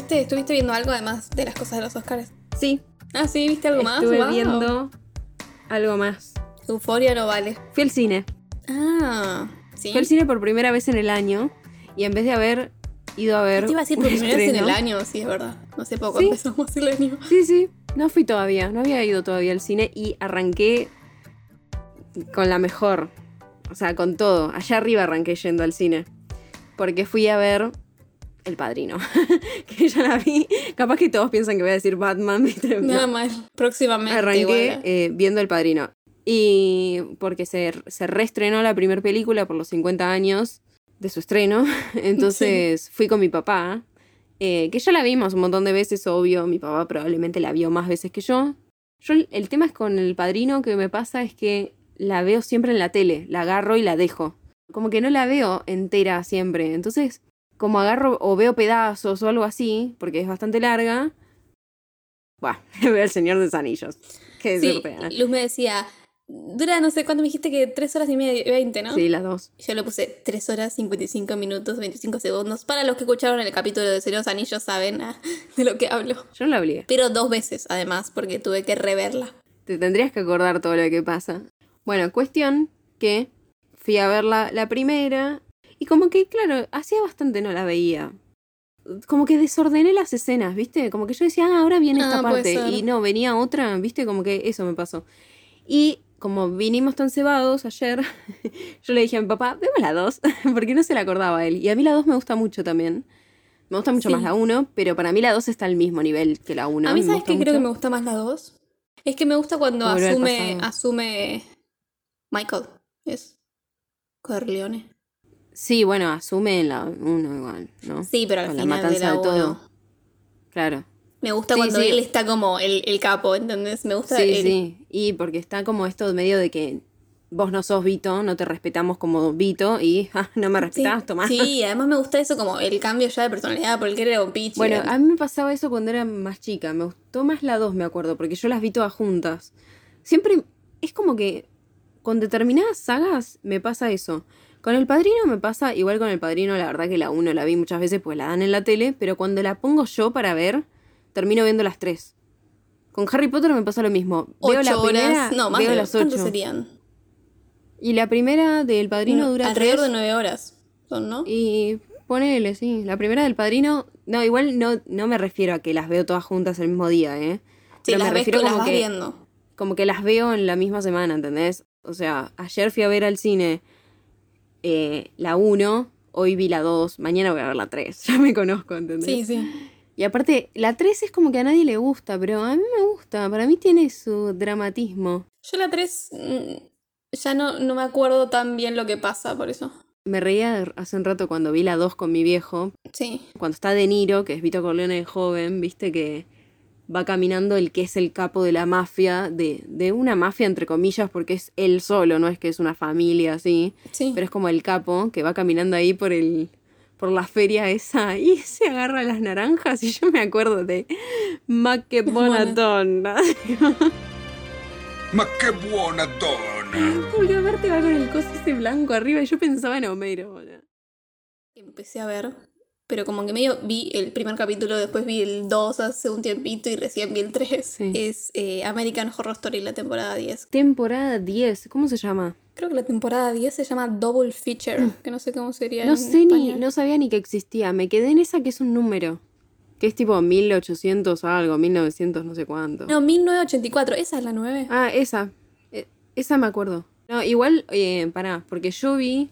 ¿Estuviste, ¿Estuviste viendo algo además de las cosas de los Oscars? Sí. Ah, sí, ¿viste algo más? Estuve Wow. viendo algo más. Euforia no vale. Fui al cine. Ah, sí. Fui al cine por primera vez en el año y en vez de haber ido a ver. Te iba a decir por primera vez en el año, sí, es verdad. No sé poco Sí. empezamos el año. Sí, sí. No fui todavía. No había ido todavía al cine y arranqué con la mejor. O sea, con todo. Allá arriba arranqué yendo al cine. Porque fui a ver El Padrino. que ya la vi. Capaz que todos piensan que voy a decir Batman. Nada No. mal. Próximamente. Arranqué eh, viendo El Padrino. Y porque se, se reestrenó la primera película por los 50 años de su estreno. Entonces fui con mi papá, eh, que ya la vimos un montón de veces, obvio. Mi papá probablemente la vio más veces que yo. Yo el tema es con El Padrino que me pasa es que la veo siempre en la tele. La agarro y la dejo. Como que no la veo entera siempre. Entonces, como agarro o veo pedazos o algo así, porque es bastante larga. Buah, veo El Señor de los Anillos. Qué Sí. Luz me decía, dura no sé cuánto me dijiste que 3 horas y media, 20, ¿no? Sí, las dos. Yo le puse 3 horas 55 minutos 25 segundos. Para los que escucharon el capítulo de Serios Anillos saben ah, de lo que hablo. Yo no la obligué. Pero dos veces además, porque tuve que reverla. Te tendrías que acordar todo lo que pasa. Bueno, cuestión que fui a ver la, la primera y como que, claro, hacía bastante no la veía. Como que desordené las escenas, ¿viste? Como que yo decía, ah, ahora viene esta Ah, parte. Y no, venía otra, ¿viste? Como que eso me pasó. Y como vinimos tan cebados ayer, yo le dije a mi papá, vemos la 2, porque no se la acordaba él. Y a mí la 2 me gusta mucho también. Me gusta mucho Sí. más la 1, pero para mí la 2 está al mismo nivel que la 1. a mí, ¿sabes qué? Creo que me gusta más la 2. Es que me gusta cuando Volver asume, asume Michael. Es Corleone. Sí, bueno, asume la 1 igual, ¿no? Sí, pero al Con la final de matanza la de todo. uno. Claro. Me gusta Sí, cuando sí. él está como el, el capo, ¿entendés? Me gusta Sí, el, sí. Y porque está como esto medio de que vos no sos Vito, no te respetamos como Vito y ah, no me Sí, respetás, tomás. Sí, además me gusta eso como el cambio ya de personalidad, porque él era un pitch. Bueno, a mí me pasaba eso cuando era más chica. Me gustó más la 2, me acuerdo, porque yo las vi todas juntas. Siempre es como que con determinadas sagas me pasa eso. Con el padrino me pasa, igual con el padrino, la verdad que la 1 la vi muchas veces, pues la dan en la tele, pero cuando la pongo yo para ver, termino viendo las tres. Con Harry Potter me pasa lo mismo. Veo la horas. primera, no, más veo de las ¿cuántos 8. serían? Y la primera del padrino No, dura alrededor tres. de nueve horas. Son, ¿no? Y ponele, sí. La primera del padrino. No, igual no, no me refiero a que las veo todas juntas el mismo día, ¿eh? sí, pero me las ves, refiero las como vas que- viendo. Como que las veo en la misma semana, ¿entendés? O sea, ayer fui a ver al cine eh, la 1, hoy vi la 2, mañana voy a ver la 3. Ya me conozco, ¿entendés? Sí, sí. Y aparte, la 3 es como que a nadie le gusta, pero a mí me gusta. Para mí tiene su dramatismo. Yo la 3 ya no, no me acuerdo tan bien lo que pasa, por eso. Me reía hace un rato cuando vi la 2 con mi viejo, Sí. cuando está De Niro, que es Vito Corleone joven, viste que va caminando el que es el capo de la mafia, de, de una mafia entre comillas, porque es él solo, no es que es una familia así, Sí. pero es como el capo que va caminando ahí por el por la feria esa y se agarra las naranjas y yo me acuerdo de Ma che buona donna. Ma che buona donna! Porque aparte va con el coso ese blanco arriba y yo pensaba en Homero. Empecé a ver, pero como que medio vi el primer capítulo, después vi el 2 hace un tiempito y recién vi el 3. Sí. Es eh, American Horror Story, la temporada 10. Temporada 10, ¿cómo se llama? Creo que la temporada 10 se llama Double Feature, que no sé cómo sería. Mm. No en sé ni, no sabía ni que existía. Me quedé en esa que es un número. Que es tipo 1800 algo, 1900 no sé cuánto. No, 1984, esa es la 9. Ah, esa. Eh, esa me acuerdo. No, igual, eh, pará, porque yo vi.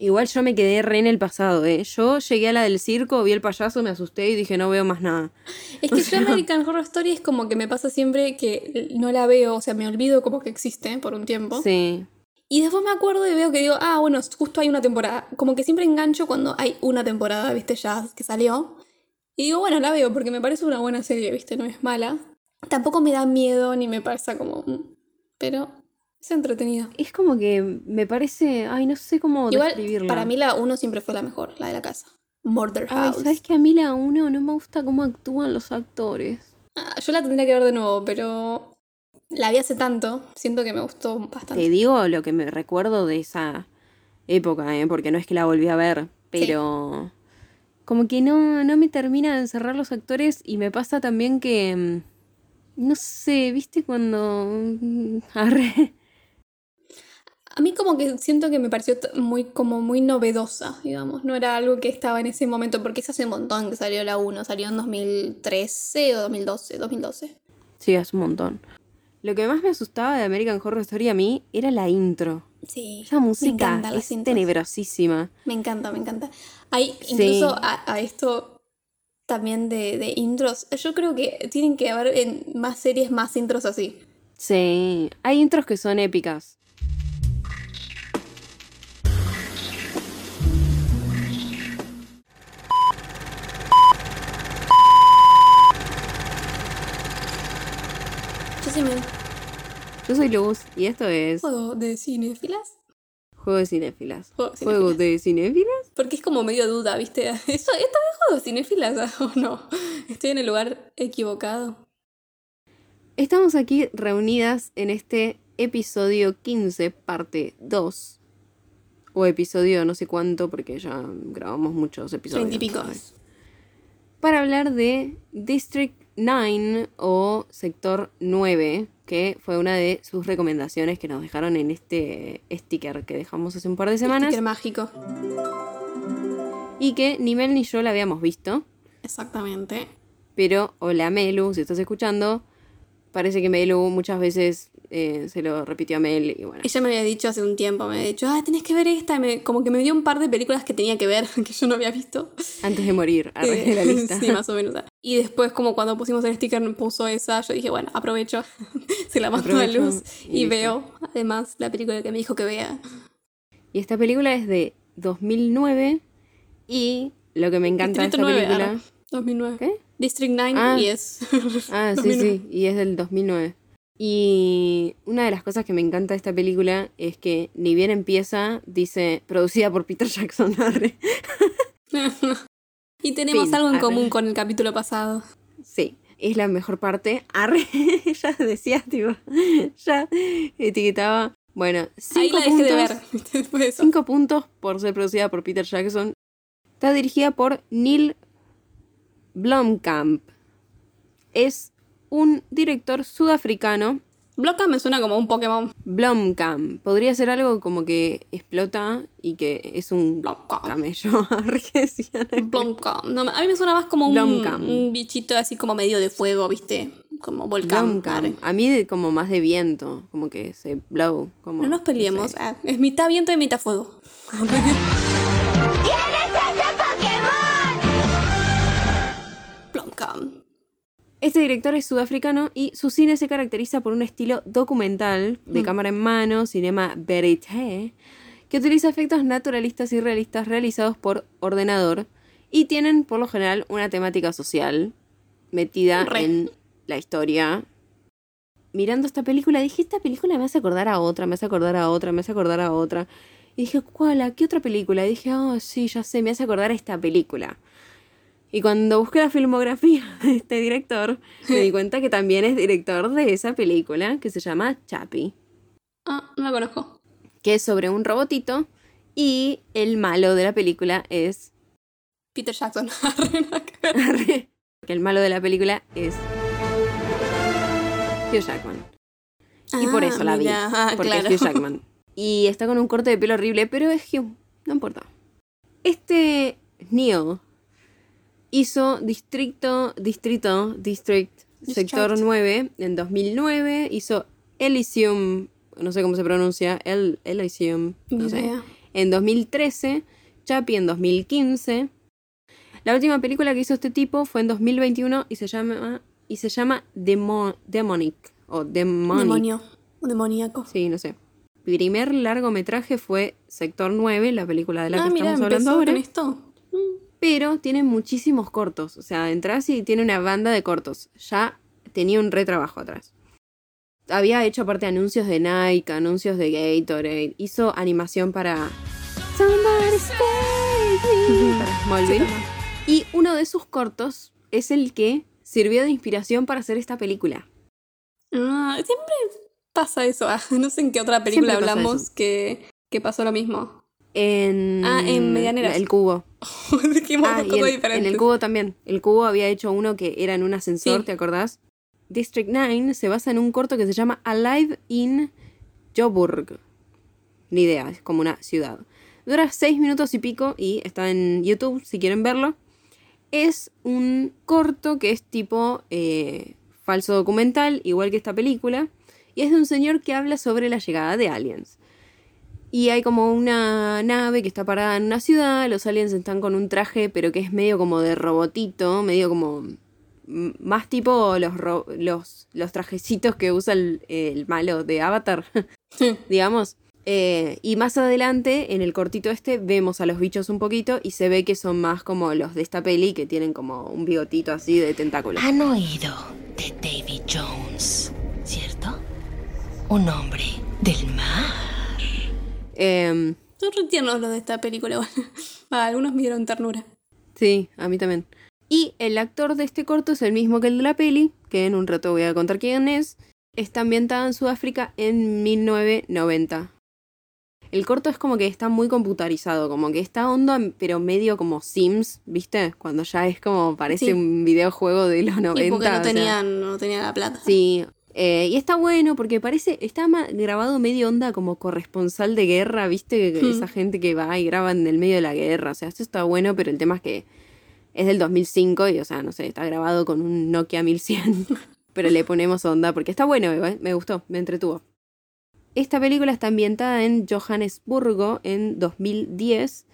Igual yo me quedé re en el pasado, ¿eh? Yo llegué a la del circo, vi el payaso, me asusté y dije, no veo más nada. Es que yo American Horror Story es como que me pasa siempre que no la veo, o sea, me olvido como que existe por un tiempo. Sí. Y después me acuerdo y veo que digo, ah, bueno, justo hay una temporada. Como que siempre engancho cuando hay una temporada, viste, ya que salió. Y digo, bueno, la veo porque me parece una buena serie, viste, no es mala. Tampoco me da miedo ni me pasa como... mm, Pero es entretenida. Es como que me parece. Ay, no sé cómo Igual, describirla. para mí la 1 siempre fue la mejor, la de la casa. Murder Ay, House. ¿sabes que a mí la uno no me gusta cómo actúan los actores? Ah, yo la tendría que ver de nuevo, pero la vi hace tanto, siento que me gustó bastante. Te digo lo que me recuerdo de esa época, ¿eh? porque no es que la volví a ver, pero como que no, no me termina de encerrar los actores y me pasa también que, mm, no sé, viste cuando... mm, Arre. A mí como que siento que me pareció muy, como muy novedosa, digamos. No era algo que estaba en ese momento, porque es hace un montón que salió la 1. Salió en 2013 o 2012, 2012. Sí, es un montón. Lo que más me asustaba de American Horror Story a mí era la intro. Sí. Esa música las es tenebrosísima. Me encanta, me encanta. Hay Sí. incluso a, a esto también de, de intros. Yo creo que tienen que haber en más series más intros así. Sí, hay intros que son épicas. Yo soy Luz y esto es juego de cinefilas. Juego de Cinéfilas. Juego de ¿Juego cinéfilas. de Cinéfilas? Porque es como medio duda, ¿viste? ¿Eso, ¿Esta vez juego de cinefilas o no? Estoy en el lugar equivocado. Estamos aquí reunidas en este episodio 15, parte 2. O episodio no sé cuánto, porque ya grabamos muchos episodios. Veintipico. ¿sabes? Para hablar de District 9 o Sector 9, que fue una de sus recomendaciones que nos dejaron en este sticker que dejamos hace un par de semanas Sticker mágico. y que ni Mel ni yo la habíamos visto. Exactamente. Pero, hola Melu, si estás escuchando, parece que Melu muchas veces eh, se lo repitió a Mel y bueno. Ella me había dicho hace un tiempo, me había dicho, ah, tenés que ver esta. y me- como que me dio un par de películas que tenía que ver, que yo no había visto. Antes de morir, Eh, la lista. sí, más o menos. Y después, como cuando pusimos el sticker, puso esa, yo dije, bueno, aprovecho, se la mando a luz y y, veo, además, la película que me dijo que vea. Y esta película es de 2009 y lo que me encanta de esta Distrito 9, película... arre, 2009. ¿Qué? District 9 Ah. y es. Ah, sí, 2009. sí, y es del 2009. Y una de las cosas que me encanta de esta película es que ni bien empieza, dice producida por Peter Jackson. arre. y tenemos Fin, algo en arre. común con el capítulo pasado. Sí, es la mejor parte. Arre, ya decía, tipo, ya etiquetaba. Bueno, Ahí cinco la dejé de puntos, ver, de eso. 5 puntos por ser producida por Peter Jackson. Está dirigida por Neil Blomkamp. Es un director sudafricano. Bloca me suena como un Pokémon. Blomkamp. Podría ser algo como que explota y que es un Blomkamp. camello. Blomkamp. No, a mí me suena más como un, Blomkamp. un bichito así como medio de fuego, ¿viste? Como volcán. Blomkamp. A mí de- como más de viento, como que se blow. Como, No nos peleemos. sé. ah, es mitad viento y mitad fuego. Este director es sudafricano y su cine se caracteriza por un estilo documental, de Mm. cámara en mano, cinema verité, que utiliza efectos naturalistas y realistas realizados por ordenador y tienen por lo general una temática social metida Re. en la historia. Mirando esta película dije, esta película me hace acordar a otra, me hace acordar a otra, me hace acordar a otra. Y dije, ¿cuál? ¿A qué otra película? Y dije, oh, sí, ya sé, me hace acordar a esta película. Y cuando busqué la filmografía de este director, me di cuenta que también es director de esa película que se llama Chappie, Ah, no la conozco. que es sobre un robotito y el malo de la película es... Peter Jackson. Que el malo de la película es... Hugh Jackman. Y por Ah, eso la vi, ah, porque claro. es Hugh Jackman. Y está con un corte de pelo horrible, pero es Hugh, no importa. Este Neil hizo Distrito, Distrito, District, Sector District. 9 en 2009, hizo Elysium, no sé cómo se pronuncia, El, Elysium, no sé, idea. en 2013, Chappie en 2015. La última película que hizo este tipo fue en 2021 y se llama, y se llama Demo- Demonic, o Demonic. Demonio. Demoníaco. Sí, no sé. Primer largometraje fue Sector 9, la película de la ah, que mira, estamos hablando ahora. con esto. Pero tiene muchísimos cortos. O sea, entras y tiene una banda de cortos. Ya tenía un retrabajo atrás. Había hecho aparte anuncios de Nike, anuncios de Gatorade. Hizo animación para para Smallville. Y uno de sus cortos es el que sirvió de inspiración para hacer esta película. Ah, siempre pasa eso. ah, no sé en qué otra película hablamos que, que pasó lo mismo. En, Ah, en Medianeras. El cubo. Dijimos Ah, dos y cosas en, el cubo también. El cubo había hecho uno que era en un ascensor, Sí. ¿te acordás? District 9 se basa en un corto que se llama Alive in Joburg. Ni idea, es como una ciudad. Dura seis minutos y pico y está en YouTube si quieren verlo. Es un corto que es tipo eh, falso documental, igual que esta película. Y es de un señor que habla sobre la llegada de aliens. Y hay como una nave que está parada en una ciudad, los aliens están con un traje, pero que es medio como de robotito, medio como más tipo los, ro- los, los trajecitos que usa el, el malo de Avatar, digamos. Eh, y más adelante, en el cortito este, vemos a los bichos un poquito y se ve que son más como los de esta peli, que tienen como un bigotito así de tentáculos. Han oído de Davy Jones, ¿cierto? Un hombre del mar. Em, Son re tiernos los de esta película. bueno. Ah, algunos me dieron ternura. Sí, a mí también. Y el actor de este corto es el mismo que el de la peli, que en un rato voy a contar quién es. Está ambientada en Sudáfrica en 1990. El corto es como que está muy computarizado, como que está onda, pero medio como Sims, ¿viste? Cuando ya es como parece Sí. un videojuego de los 90. Y porque o no sea, tenían, no tenían la plata. Sí, eh, y está bueno porque parece, está grabado medio onda como corresponsal de guerra, ¿viste? Hmm. Esa gente que va y graba en el medio de la guerra, o sea, esto está bueno, pero el tema es que es del 2005 y, o sea, no sé, está grabado con un Nokia 1100, pero le ponemos onda porque está bueno, eh, me gustó, me entretuvo. Esta película está ambientada en Johannesburgo en 2010,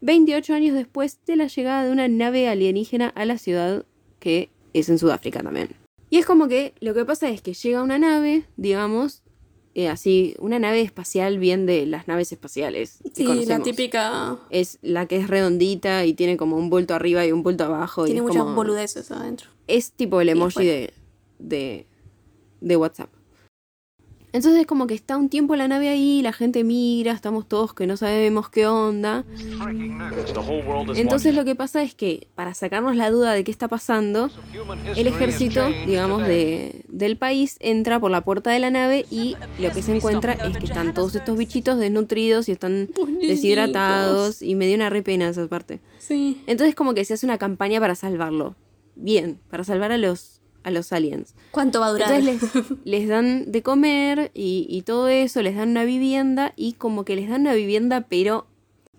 28 años después de la llegada de una nave alienígena a la ciudad que es en Sudáfrica también. Y es como que lo que pasa es que llega una nave, digamos, eh, así, una nave espacial bien de las naves espaciales. Sí, la típica. Es la que es redondita y tiene como un bulto arriba y un bulto abajo. y Tiene es muchas como- boludeces adentro. es tipo el Y emoji de, de, de WhatsApp. Entonces como que está un tiempo la nave ahí, la gente mira, estamos todos que no sabemos qué onda. Entonces lo que pasa es que para sacarnos la duda de qué está pasando, el ejército, digamos, de, del país entra por la puerta de la nave y lo que se encuentra es que están todos estos bichitos desnutridos y están deshidratados y me dio una re pena esa parte. Sí. Entonces como que se hace una campaña para salvarlo. Bien, para salvar a los, a los aliens. ¿Cuánto va a durar? Entonces les, les dan de comer y, y todo eso, les dan una vivienda y como que les dan una vivienda pero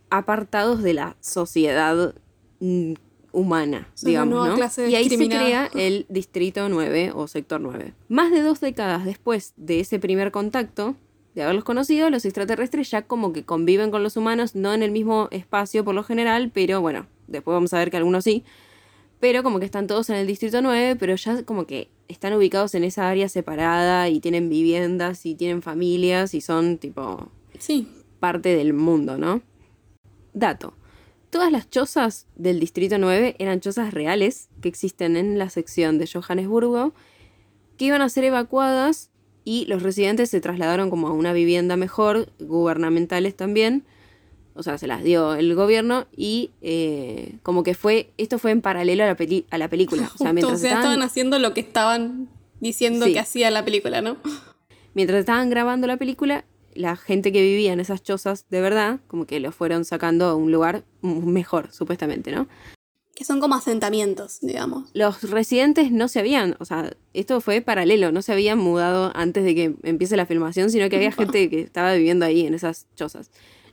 apartados de la sociedad mm, humana, digamos, ¿no? clase Y ahí se crea el Distrito 9 o Sector 9. Más de dos décadas después de ese primer contacto, de haberlos conocido, los extraterrestres ya como que conviven con los humanos, no en el mismo espacio por lo general, pero bueno, después vamos a ver que algunos sí, pero como que están todos en el Distrito 9, pero ya como que están ubicados en esa área separada y tienen viviendas y tienen familias y son tipo Sí. parte del mundo, ¿no? Dato. Todas las chozas del Distrito 9 eran chozas reales que existen en la sección de Johannesburgo que iban a ser evacuadas y los residentes se trasladaron como a una vivienda mejor, gubernamentales también, o sea, se las dio el gobierno y eh, como que fue, esto fue en paralelo a la, peli- a la película. O sea, mientras o sea, estaban- estaban haciendo lo que estaban diciendo Sí. que hacía la película, ¿no? mientras estaban grabando la película, la gente que vivía en esas chozas de verdad, como que lo fueron sacando a un lugar mejor, supuestamente, ¿no? Que son como asentamientos, digamos. Los residentes no se habían, o sea, esto fue paralelo, no se habían mudado antes de que empiece la filmación, sino que había gente que estaba viviendo ahí en esas chozas.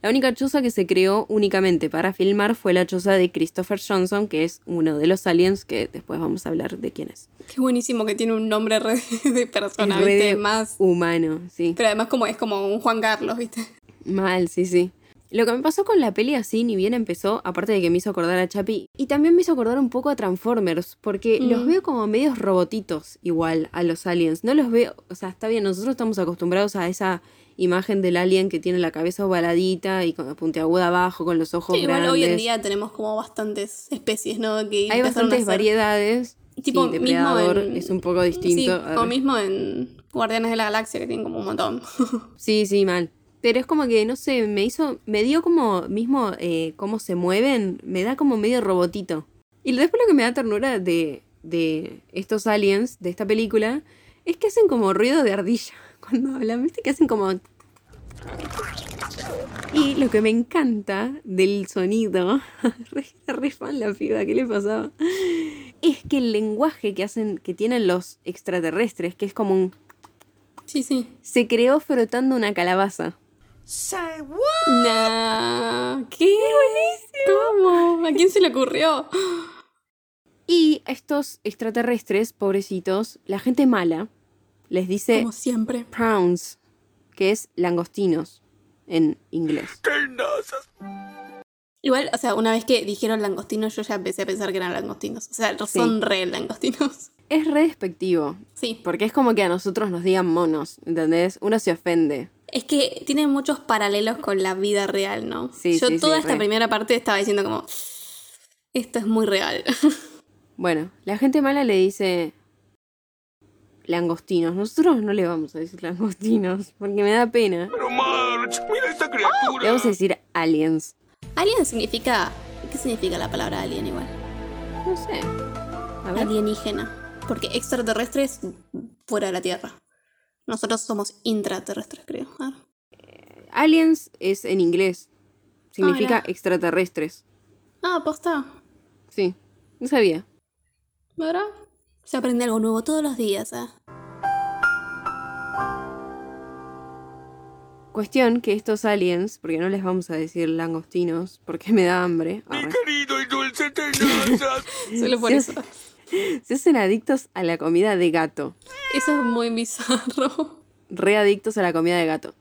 La única choza que se creó únicamente para filmar fue la choza de Christopher Johnson, que es uno de los aliens que después vamos a hablar de quién es. Qué buenísimo que tiene un nombre re de Más. humano, sí. Pero además como es como un Juan Carlos, ¿viste? Mal, sí, sí. Lo que me pasó con la peli así, ni bien empezó, aparte de que me hizo acordar a Chapi, y también me hizo acordar un poco a Transformers, porque Mm. los veo como medios robotitos igual a los aliens. No los veo, o sea, está bien, nosotros estamos acostumbrados a esa imagen del alien que tiene la cabeza ovaladita y con la puntiaguda abajo, con los ojos Sí, igual grandes. hoy en día tenemos como bastantes especies, ¿no? Que Hay a bastantes variedades. Tipo, sí, mismo en- es un poco Sí, distinto. como ver. mismo en Guardianes de la Galaxia, que tienen como un montón. Sí, sí, mal. Pero es como que, no sé, me hizo, me dio como mismo eh, cómo se mueven, me da como medio robotito. Y después lo que me da ternura de, de estos aliens, de esta película, es que hacen como ruido de ardilla cuando hablan, viste que hacen como... Y lo que me encanta del sonido, re, re fan la piba, ¿qué le pasaba? Es que el lenguaje que hacen, que tienen los extraterrestres, que es como un Sí, sí. se creó frotando una calabaza. Nah, ¿qué? ¿Cómo? ¿A quién se le ocurrió? Y estos extraterrestres, pobrecitos, la gente mala, les dice Como siempre. prawns, que es langostinos en inglés. Tenazas. Igual, o sea, una vez que dijeron langostinos, yo ya empecé a pensar que eran langostinos. O sea, Sí. son re langostinos. Es re despectivo, Sí. porque es como que a nosotros nos digan monos, ¿entendés? Uno se ofende. Es que tiene muchos paralelos con la vida real, ¿no? Sí, Yo sí, sí, toda esta re. primera parte estaba diciendo como, esto es muy real. Bueno, la gente mala le dice langostinos. Nosotros no le vamos a decir langostinos, porque me da pena. Pero March, mira esta criatura. Le vamos a decir aliens. alien significa, ¿qué significa la palabra alien igual? No sé. A ver. Alienígena. Porque extraterrestre es fuera de la Tierra. Nosotros somos intraterrestres, creo. Ah. Aliens es en inglés. Significa mira. extraterrestres. Ah, posta. Sí, no sabía. ¿Verdad? Se aprende algo nuevo todos los días, ¿eh? Cuestión que estos aliens, porque no les vamos a decir langostinos, porque me da hambre, Mi querido y dulce. Solo por Sí, eso. se hacen adictos a la comida de gato. Eso es muy bizarro. Re adictos a la comida de gato.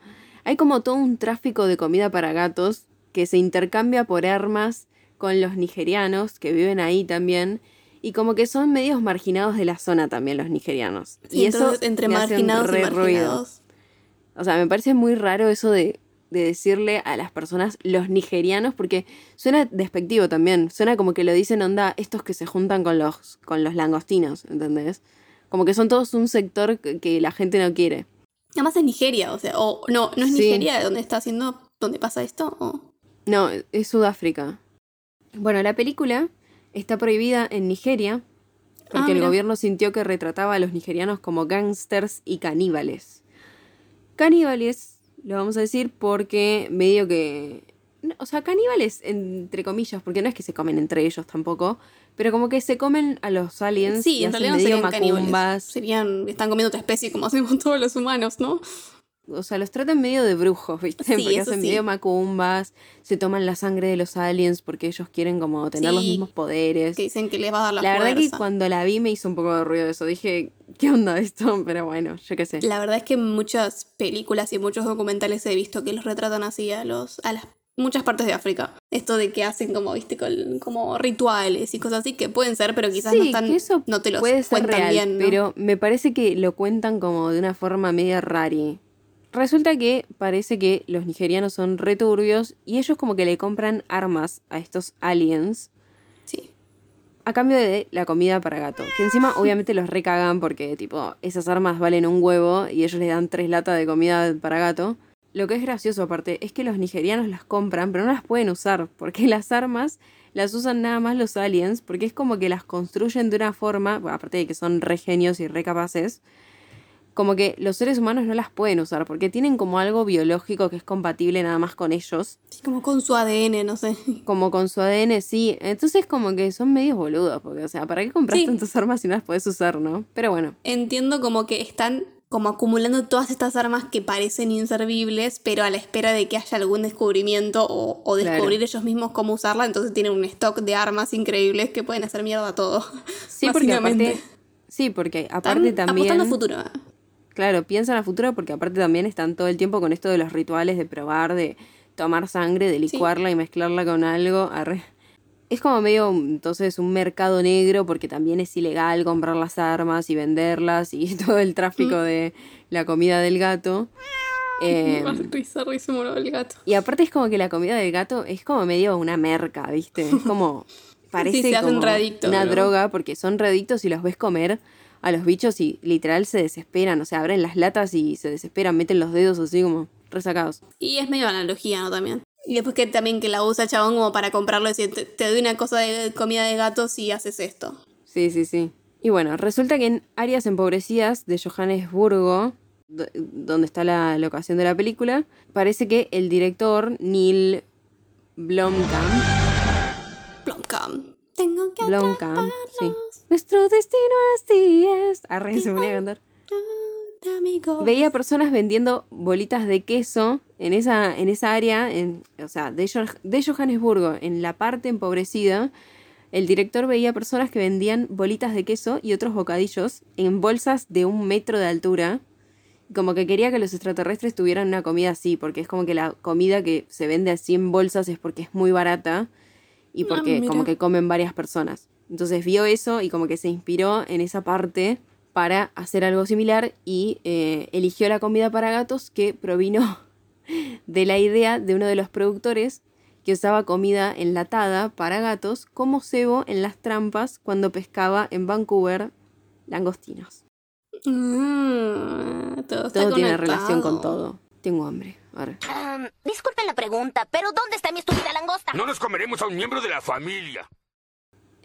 Hay como todo un tráfico de comida para gatos que se intercambia por armas con los nigerianos que viven ahí también. Y como que son medios marginados de la zona también los nigerianos. Sí, y eso entonces, entre me hace un marginados y ruido. marginados. O sea, me parece muy raro eso de, de decirle a las personas los nigerianos, porque suena despectivo también. Suena como que lo dicen onda estos que se juntan con los, con los langostinos, ¿entendés? Como que son todos un sector que, que la gente no quiere. Además es Nigeria, o sea, o no, no es Sí. Nigeria donde está haciendo, donde pasa esto, o No, es Sudáfrica. Bueno, la película está prohibida en Nigeria porque Ah, el gobierno sintió que retrataba a los nigerianos como gángsters y caníbales. Caníbales, lo vamos a decir porque medio que... O sea, caníbales entre comillas, porque no es que se comen entre ellos tampoco, pero como que se comen a los aliens Sí, y en realidad no serían caníbales. macumbas. Serían, están comiendo otra especie como hacemos todos los humanos, ¿no? O sea, los tratan medio de brujos, ¿viste? Sí, porque hacen sí. medio macumbas, se toman la sangre de los aliens porque ellos quieren como tener los mismos poderes. Que dicen que les va a dar la, La verdad que fuerza. cuando la vi me hizo un poco de ruido eso. Dije, ¿qué onda esto? Pero bueno, yo qué sé. La verdad es que en muchas películas y muchos documentales he visto que los retratan así a los a las muchas partes de África. Esto de que hacen como, viste, col- como rituales y cosas así que pueden ser, pero quizás sí, no están que eso no te los puede ser cuentan real, bien, ¿no? pero me parece que lo cuentan como de una forma media rari. Resulta que parece que los nigerianos son returbios y ellos como que le compran armas a estos aliens Sí. a cambio de la comida para gato. Que encima obviamente los recagan porque tipo esas armas valen un huevo y ellos les dan tres latas de comida para gato. Lo que es gracioso aparte es que los nigerianos las compran pero no las pueden usar porque las armas las usan nada más los aliens porque es como que las construyen de una forma, bueno, aparte de que son re genios y re capaces, como que los seres humanos no las pueden usar porque tienen como algo biológico que es compatible nada más con ellos Sí, como con su ADN, no sé. como con su ADN, sí. Entonces como que son medios boludos, porque, o sea, ¿para qué compras Sí. tantas armas si no las puedes usar, no? Pero bueno, Entiendo como que están como acumulando todas estas armas que parecen inservibles, pero a la espera de que haya algún descubrimiento o, o Claro. descubrir ellos mismos cómo usarla, entonces tienen un stock de armas increíbles que pueden hacer mierda a todo. sí, porque aparte... Sí, porque aparte Están también... apostando futuro. Claro, piensan a futuro porque aparte también están todo el tiempo con esto de los rituales de probar, de tomar sangre, de licuarla y mezclarla con algo. arre. Es como medio entonces un mercado negro porque también es ilegal comprar las armas y venderlas y todo el tráfico de la comida del gato. Eh, risa, risa, moró el gato. Y aparte es como que la comida del gato es como medio una merca, ¿viste? Es como parece se hacen como una ¿no? droga porque son redictos y los ves comer a los bichos y literal se desesperan, o sea, abren las latas y se desesperan, meten los dedos así como resacados. Y es medio analogía, ¿no? También. Y después que también que la usa chabón como para comprarlo y decir, te, te doy una cosa de comida de gato si haces esto. Sí, sí, sí. Y bueno, resulta que en áreas empobrecidas de Johannesburgo, do- donde está la locación de la película, parece que el director Neil Blomkamp, Blomkamp. Tengo que Blomkamp, sí. Nuestro destino así es. Arre, se ponía a cantar. Veía personas vendiendo bolitas de queso en esa, en esa área, en, o sea, de, de Johannesburgo, en la parte empobrecida. El director veía personas que vendían bolitas de queso y otros bocadillos en bolsas de un metro de altura. Como que quería que los extraterrestres tuvieran una comida así, porque es como que la comida que se vende así en bolsas es porque es muy barata y Ah, porque como que comen varias personas. Entonces vio eso y como que se inspiró en esa parte para hacer algo similar y eh, eligió la comida para gatos que provino de la idea de uno de los productores que usaba comida enlatada para gatos como cebo en las trampas cuando pescaba en Vancouver langostinos. Mm, todo está Todo tiene conectado. relación con todo. Tengo hambre. Um, disculpen la pregunta, pero ¿dónde está mi estúpida langosta? No nos comeremos a un miembro de la familia.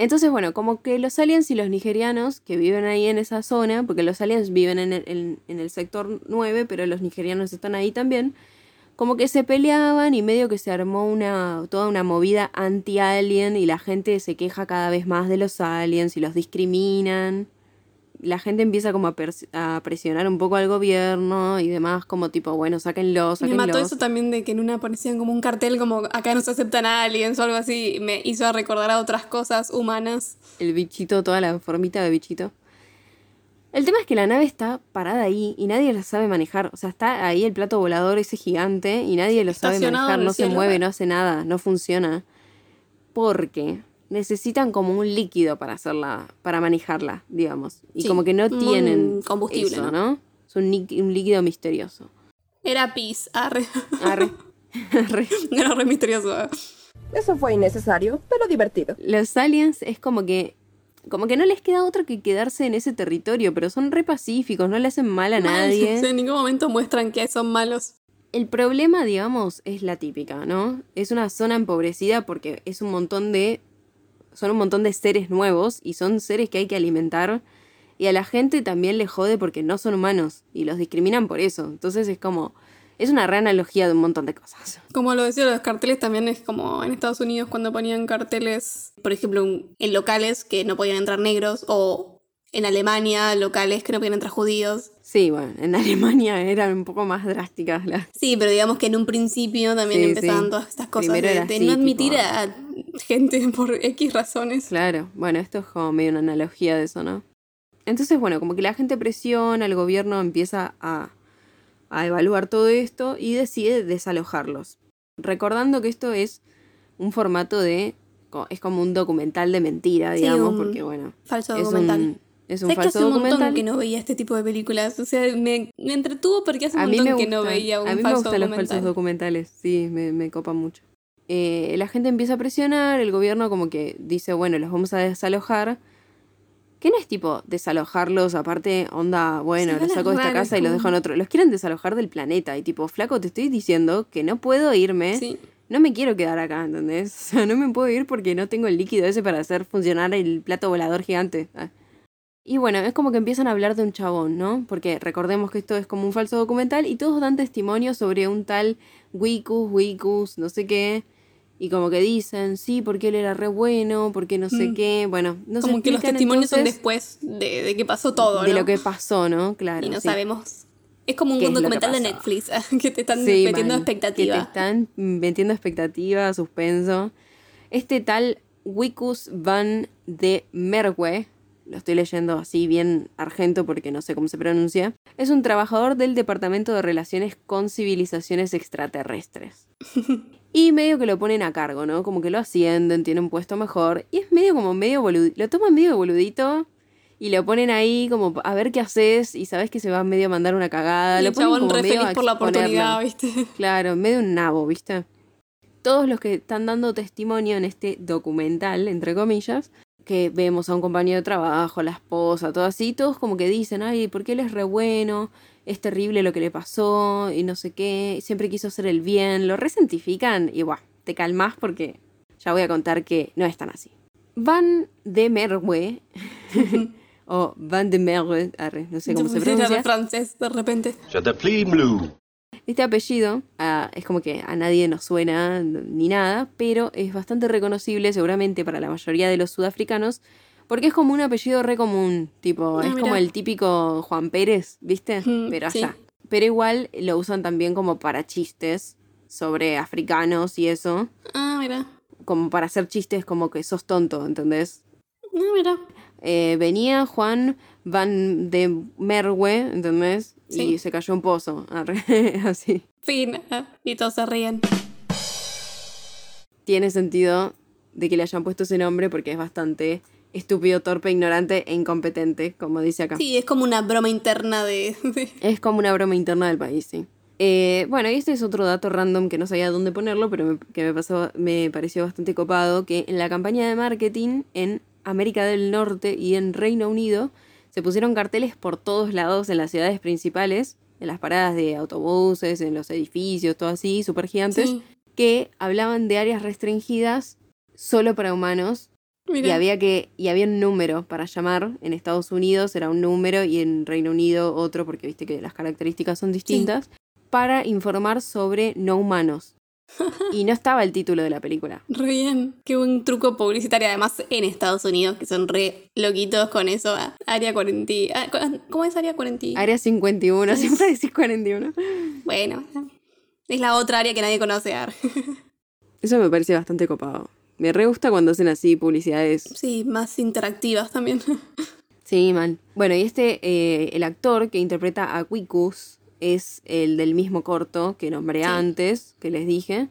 Entonces, bueno, como que los aliens y los nigerianos que viven ahí en esa zona, porque los aliens viven en el, en- el sector 9, pero los nigerianos están ahí también, como que se peleaban y medio que se armó una, toda una movida anti-alien y la gente se queja cada vez más de los aliens y los discriminan. La gente empieza como a, presionar un poco al gobierno y demás, como tipo, bueno, sáquenlo, Me sáquenlo. mató eso también de que en una ponían como un cartel como acá no se aceptan aliens o algo así. Me hizo recordar a otras cosas humanas. el bichito, toda la formita de bichito. El tema es que la nave está parada ahí y nadie la sabe manejar. O sea, está ahí el plato volador ese gigante y nadie lo sabe manejar, no se mueve, no hace nada, no funciona. Porque necesitan como un líquido para hacerla, para manejarla, digamos. Y Sí, como que no tienen combustible, eso, ¿no? ¿no? Es un, líquido misterioso. Era Peace. Arre. Arre. Arre. Era re misterioso. Eso fue innecesario, pero divertido. Los aliens es como que como que no les queda otra que quedarse en ese territorio, pero son re pacíficos, no le hacen mal a nadie. En ningún momento muestran que son malos. El problema, digamos, es la típica, ¿no? Es una zona empobrecida porque es un montón de son un montón de seres nuevos y son seres que hay que alimentar y a la gente también le jode porque no son humanos y los discriminan por eso. Entonces es como es una reanalogía de un montón de cosas. Como lo decía, los carteles también es como en Estados Unidos cuando ponían carteles, por ejemplo, en locales que no podían entrar negros o en Alemania locales que no podían entrar judíos. Sí, bueno, en Alemania eran un poco más drásticas las Sí, pero digamos que en un principio también Sí, empezaban sí. todas estas cosas Primero de, era de así, no admitir tipo- a gente por X razones. Claro, bueno, esto es como medio una analogía de eso, ¿no? Entonces, bueno, como que la gente presiona, el gobierno empieza a, a evaluar todo esto y decide desalojarlos. Recordando que esto es un formato de... es como un documental de mentira, digamos, porque bueno, Falso documental. un, es un Sé que falso hace un montón documental. que no veía este tipo de películas. O sea, me, me entretuvo porque hace un a mí montón me que no veía un a mí me falso gustan los documental. falsos documentales, sí, me, me copan mucho. Eh, la gente empieza a presionar, el gobierno como que dice, bueno, los vamos a desalojar. Que no es tipo desalojarlos, aparte, onda, bueno, los saco de esta casa y los dejo en otro. Los quieren desalojar del planeta y tipo, flaco, te estoy diciendo que no puedo irme. Sí. No me quiero quedar acá, ¿entendés? O sea, no me puedo ir porque no tengo el líquido ese para hacer funcionar el plato volador gigante. Ah. Y bueno, es como que empiezan a hablar de un chabón, ¿no? Porque recordemos que esto es como un falso documental y todos dan testimonio sobre un tal Wikus, Wikus, no sé qué. Y como que dicen, sí, porque él era re bueno, porque no sé Mm. qué. Bueno, no como que los testimonios son después de, de que pasó todo, de ¿no? lo que pasó, ¿no? Claro. y no sí. sabemos. Es como ¿Qué un documental de? Netflix que te están Sí, metiendo mal, expectativa. Que te están metiendo expectativa, suspenso. Este tal Wikus van de Merwe, lo estoy leyendo así bien argento porque no sé cómo se pronuncia, es un trabajador del Departamento de Relaciones con Civilizaciones Extraterrestres. Y medio que lo ponen a cargo, ¿no? Como que lo ascienden, tiene un puesto mejor. Y es medio como medio boludito. Lo toman medio boludito. Y lo ponen ahí como a ver qué haces. Y sabes que se va medio a mandar una cagada. Y lo ponen como re medio a por la oportunidad, ¿viste? Claro, medio un nabo, ¿viste? Todos los que están dando testimonio en este documental, entre comillas, que vemos a un compañero de trabajo, a la esposa, todo así, todos como que dicen, ay, porque él es re bueno, es terrible lo que le pasó, y no sé qué, y siempre quiso hacer el bien, lo resentifican, y buah, te calmas porque ya voy a contar que no es tan así. Van de Merwe, o Van de Merwe, arre, no sé cómo se pronuncia. francés de repente. Je te plie, Blue. Este apellido ah, es como que a nadie nos suena ni nada, pero es bastante reconocible seguramente para la mayoría de los sudafricanos, porque es como un apellido re común, tipo, Ah, es como el típico Juan Pérez, ¿viste? Mm, pero sí. allá. Pero igual lo usan también como para chistes sobre africanos y eso, Ah, mira. como para hacer chistes como que sos tonto, ¿entendés? Ah, mira. Eh, venía Juan Van de Merwe, ¿entendés? Y Sí. se cayó un pozo, así. Fin. Y todos se ríen. tiene sentido de que le hayan puesto ese nombre porque es bastante estúpido, torpe, ignorante e incompetente, como dice acá. Sí, es como una broma interna de. de- Es como una broma interna del país, sí. Eh, bueno, y este es otro dato random que no sabía dónde ponerlo, pero me- que me, pasó, me pareció bastante copado, que en la campaña de marketing en América del Norte y en Reino Unido se pusieron carteles por todos lados en las ciudades principales, en las paradas de autobuses, en los edificios, todo así, súper gigantes, Sí. que hablaban de áreas restringidas solo para humanos. Y había que y había un número para llamar en Estados Unidos era un número y en Reino Unido otro porque viste que las características son distintas para informar sobre no humanos y no estaba el título de la película Re bien. Qué buen truco publicitario. Además, en Estados Unidos, que son re loquitos con eso. Ah, Área 40. ah, ¿Cómo es Área 40? área 51 siempre decís 41 Bueno, es la otra área que nadie conoce. eso me parece bastante copado me re gusta cuando hacen así publicidades Sí, más interactivas también. Sí, mal. Bueno, y este, eh, el actor que interpreta a Quikus es el del mismo corto que nombré Sí. antes, que les dije.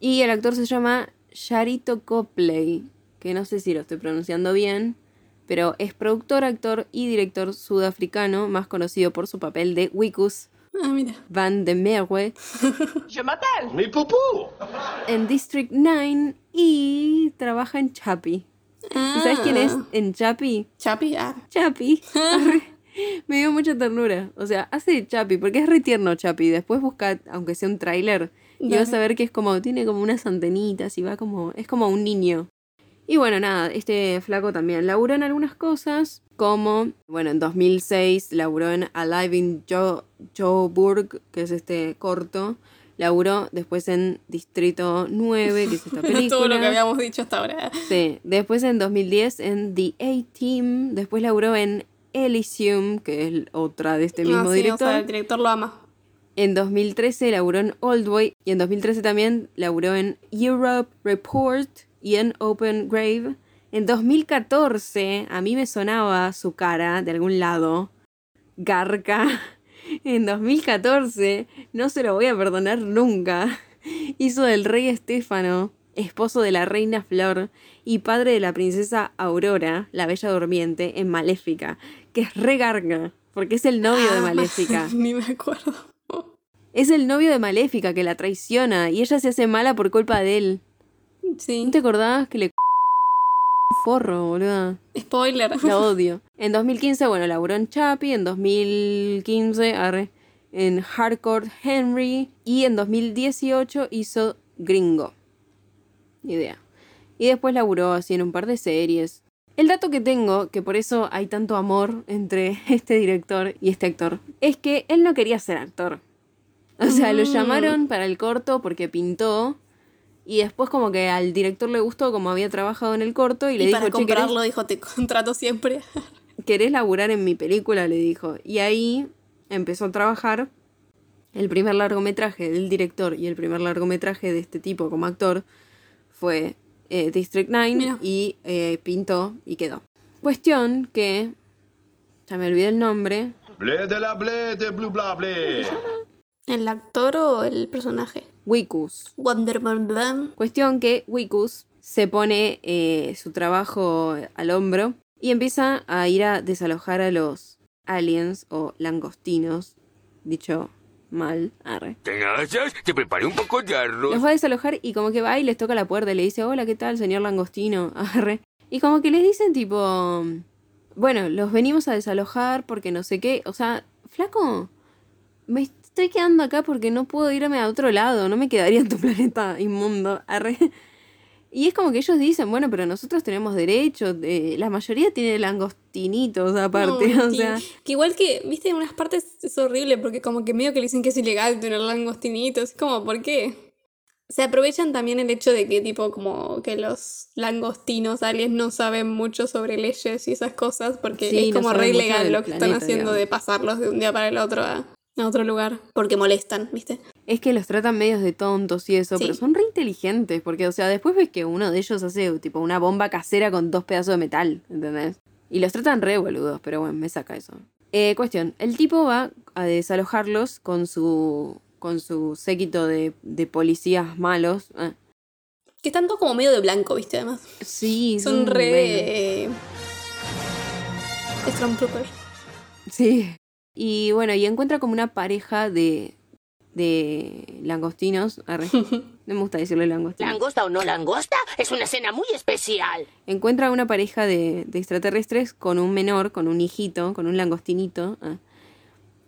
Y el actor se llama Sharito Copley, que no sé si lo estoy pronunciando bien, pero es productor, actor y director sudafricano, más conocido por su papel de Wikus Ah, mira. Van de Merwe Mi pupú. en District 9 y trabaja en Chappie. ¿Y sabes quién es Ah. en Chappie? Chapi, ah. Chapi. Me dio mucha ternura. O sea, hace de Chapi, porque es re tierno Chapi. Después busca, aunque sea un tráiler, y vas a ver que es como, tiene como unas antenitas y va como, es como un niño. Y bueno, nada, este flaco también laburó en algunas cosas, como, bueno, en 2006 laburó en Alive in Jo- Joburg, que es este corto. Laburó después en Distrito 9, que es esta película. Todo lo que habíamos dicho hasta ahora. Sí, después en 2010 en The A-Team, después laburó en Elysium, que es otra de este mismo Ah, sí, director. o sea, el director lo ama. En 2013 laburó en Oldboy y en 2013 también laburó en Europe Report y en Open Grave. En 2014 a mí me sonaba su cara de algún lado. Garca. En 2014, no se lo voy a perdonar nunca, hizo del rey Estéfano, esposo de la reina Flor y padre de la princesa Aurora, la bella durmiente, en Maléfica, que es re garga, porque es el novio de Ah, Maléfica. Ni me acuerdo. Es el novio de Maléfica que la traiciona y ella se hace mala por culpa de él. Sí. ¿No te acordabas que le un forro, boluda? Spoiler. La odio. En 2015, bueno, laburó en Chappie, en 2015, arre, en Hardcore Henry y en 2018 hizo Gringo. Ni idea. Y después laburó así en un par de series. El dato que tengo, que por eso hay tanto amor entre este director y este actor, es que él no quería ser actor. O sea, lo Mm. llamaron para el corto porque pintó. Y después como que al director le gustó como había trabajado en el corto y le Y dijo, para "Che, ¿querés- comprarlo dijo, te contrato siempre. ¿querés laburar en mi película? Le dijo. Y ahí empezó a trabajar. El primer largometraje del director y el primer largometraje de este tipo como actor fue eh, District 9 Mira. y eh, pintó y quedó. Cuestión que, ya me olvidé el nombre, Blé de la blé de blue bla. ¿El actor o el personaje? Wikus. Wonderman Blam. Cuestión que Wikus se pone eh, su trabajo al hombro y empieza a ir a desalojar a los aliens o langostinos, dicho mal, arre. Tenazas, te preparé un poco de arroz. Los va a desalojar y como que va y les toca la puerta y le dice, hola, ¿qué tal, señor langostino? Arre. Y como que les dicen tipo, bueno, los venimos a desalojar porque no sé qué, o sea, flaco, me estoy quedando acá porque no puedo irme a otro lado, no me quedaría en tu planeta inmundo, arre. Y es como que ellos dicen, bueno, pero nosotros tenemos derechos, eh, la mayoría tiene langostinitos aparte, No, o sí. sea, Que igual que, viste, en unas partes es horrible porque como que medio que le dicen que es ilegal tener langostinitos. Es como, ¿por qué? Se aprovechan también el hecho de que tipo como que los langostinos aliens no saben mucho sobre leyes y esas cosas porque Sí, es no como re saben mucho ilegal lo que están haciendo digamos. de pasarlos de un día para el otro a, a otro lugar porque molestan, ¿viste? es que los tratan medios de tontos y eso, Sí. pero son re inteligentes, porque, o sea, después ves que uno de ellos hace tipo una bomba casera con dos pedazos de metal, ¿entendés? Y los tratan re boludos, pero bueno, me saca eso. Eh, cuestión, el tipo va a desalojarlos con su con su séquito de, de policías malos. Ah, Que están todos como medio de blanco, ¿viste? Además. sí, Son bueno. re... eh. Sí. Y bueno, y encuentra como una pareja de, de langostinos. Arre. No me gusta decirle langostinos. ¿Langosta o no langosta? Es una escena muy especial. Encuentra una pareja de, de extraterrestres con un menor, con un hijito, con un langostinito. ah.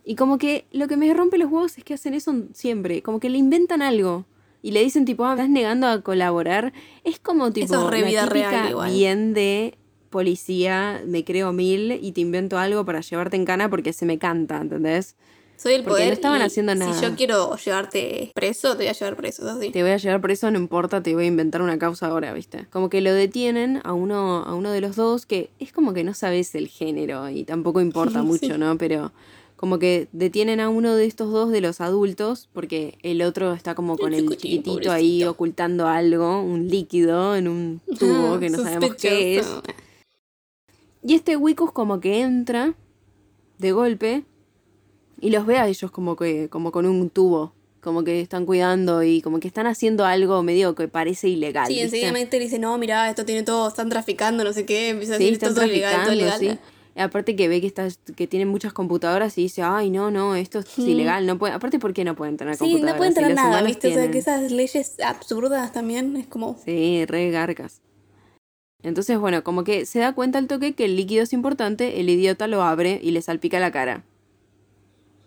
Y como que lo que me rompe los huevos es que hacen eso siempre. Como que le inventan algo. Y le dicen tipo, ah, estás negando a colaborar. Es como tipo Eso es re la vida típica real igual. bien de policía, me creo mil y te invento algo para llevarte en cana porque se me canta, ¿entendés? Soy el Porque poder. no estaban haciendo nada. Si yo quiero llevarte preso, te voy a llevar preso, así. te voy a llevar preso, no importa, te voy a inventar una causa ahora, ¿viste? Como que lo detienen a uno, a uno de los dos que es como que no sabes el género y tampoco importa mucho, ¿no? Pero como que detienen a uno de estos dos de los adultos porque el otro está como con el chiquitito ahí ocultando algo, un líquido en un tubo Ah, que no sabemos qué es. Y este Wikus como que entra de golpe y los ve a ellos como que como con un tubo, como que están cuidando y como que están haciendo algo medio que parece ilegal. Sí, enseguida dice, no, mira, esto tiene todo, están traficando, no sé qué. Empieza a Sí, decir, esto es todo ilegal, todo ilegal. sí. Y Aparte que ve que está, que tienen muchas computadoras y dice, ay, no, no, esto es ilegal, no puede, aparte ¿por qué no pueden tener Sí, computadoras? no pueden Si tener los nada, ¿viste? O sea, que esas leyes absurdas también es como... Sí, re garcas. Entonces, bueno, como que se da cuenta al toque que el líquido es importante, el idiota lo abre y le salpica la cara.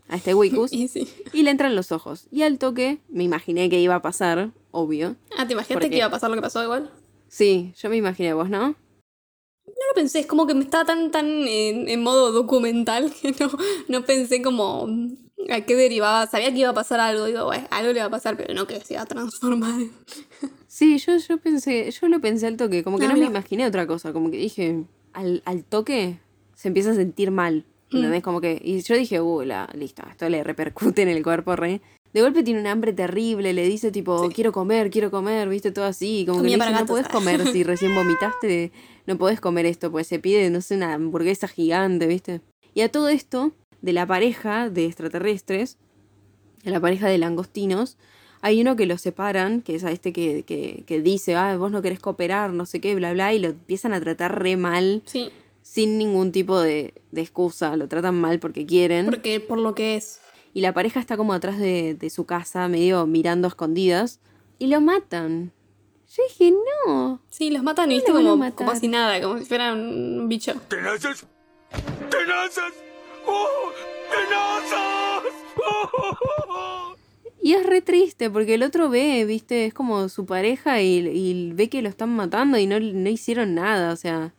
A este Wikus. Y sí. y le entran los ojos. Y al toque, me imaginé que iba a pasar, obvio. Ah, ¿te imaginaste ¿Por que iba a pasar lo que pasó igual? Sí, yo me imaginé, vos, ¿no? No lo pensé, es como que me estaba tan, tan en, en modo documental que no, no pensé como a qué derivaba. Sabía que iba a pasar algo, digo, bueno, algo le va a pasar, pero no que se iba a transformar. Sí, yo, yo pensé, yo lo pensé al toque, como que Ah, no me imaginé otra cosa, como que dije, al, al toque se empieza a sentir mal, Mm. ¿entendés? Como que, y yo dije, uh, la, listo, esto le repercute en el cuerpo, re. De golpe tiene un hambre terrible, le dice tipo, quiero comer, quiero comer, viste, todo así, como que le para dice, no gatos". podés comer si recién vomitaste, no podés comer esto, pues se pide, no sé, una hamburguesa gigante, viste. Y a todo esto, de la pareja de extraterrestres, de la pareja de langostinos, hay uno que lo separan, que es a este que, que, que dice, ah, vos no querés cooperar, no sé qué, bla, bla, y lo empiezan a tratar re mal, Sí, sin ningún tipo de, de excusa, lo tratan mal porque quieren. porque por lo que es. Y la pareja está como atrás de, de su casa, medio mirando a escondidas, y lo matan. Yo dije, no. Sí, los matan y viste como, como si nada, como si fueran un bicho. ¡Tenazas! ¡Tenazas! Y es re triste porque el otro ve, viste, es como su pareja y, y ve que lo están matando y no, no hicieron nada, o sea,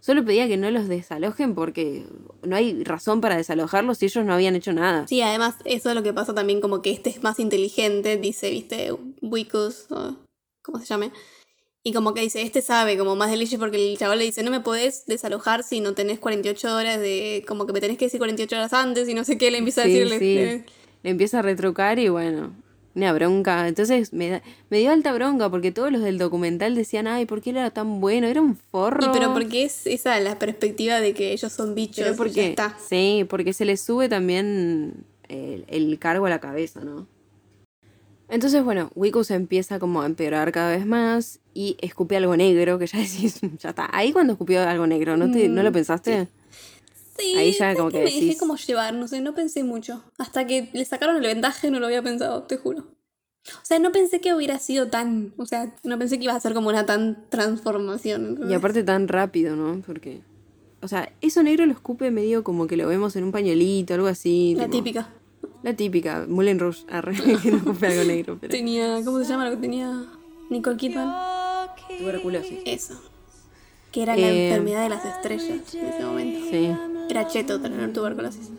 solo pedía que no los desalojen porque no hay razón para desalojarlos si ellos no habían hecho nada. Sí, además, eso es lo que pasa también, como que este es más inteligente, dice, viste, Wikus, o como se llame. Y como que dice, este sabe como más de leyes porque el chaval le dice, no me podés desalojar si no tenés 48 horas de, como que me tenés que decir 48 horas antes y no sé qué, le empieza Sí, a decirle. sí. eh, Le empieza a retrucar y bueno, una bronca. Entonces me, da- me dio alta bronca porque todos los del documental decían, ay, ¿por qué él era tan bueno? Era un forro. Y pero porque es esa la perspectiva de que ellos son bichos, Pero y porque, ya está. sí, porque se les sube también el, el cargo a la cabeza, ¿no? Entonces, bueno, Wiku se empieza como a empeorar cada vez más y escupe algo negro, que ya decís, ya está. Ahí cuando escupió algo negro, ¿no, te, ¿no lo pensaste? Sí, Ahí ya ¿sabes como qué? que me dejé decís- como llevar, no sé, no pensé mucho. Hasta que le sacaron el vendaje no lo había pensado, te juro. O sea, no pensé que hubiera sido tan, o sea, no pensé que iba a ser como una tan transformación. Y aparte tan rápido, ¿no? Porque, o sea, eso negro lo escupe medio como que lo vemos en un pañuelito, algo así. la tipo- típica. La típica, Moulin Rouge, arre, que no escupe algo negro. Pero... Tenía, ¿cómo se llama lo que tenía Nicole Kidman? tuberculosis. Eso. Que era la Eh, enfermedad de las estrellas en ese momento. Sí. Era cheto tener tuberculosis.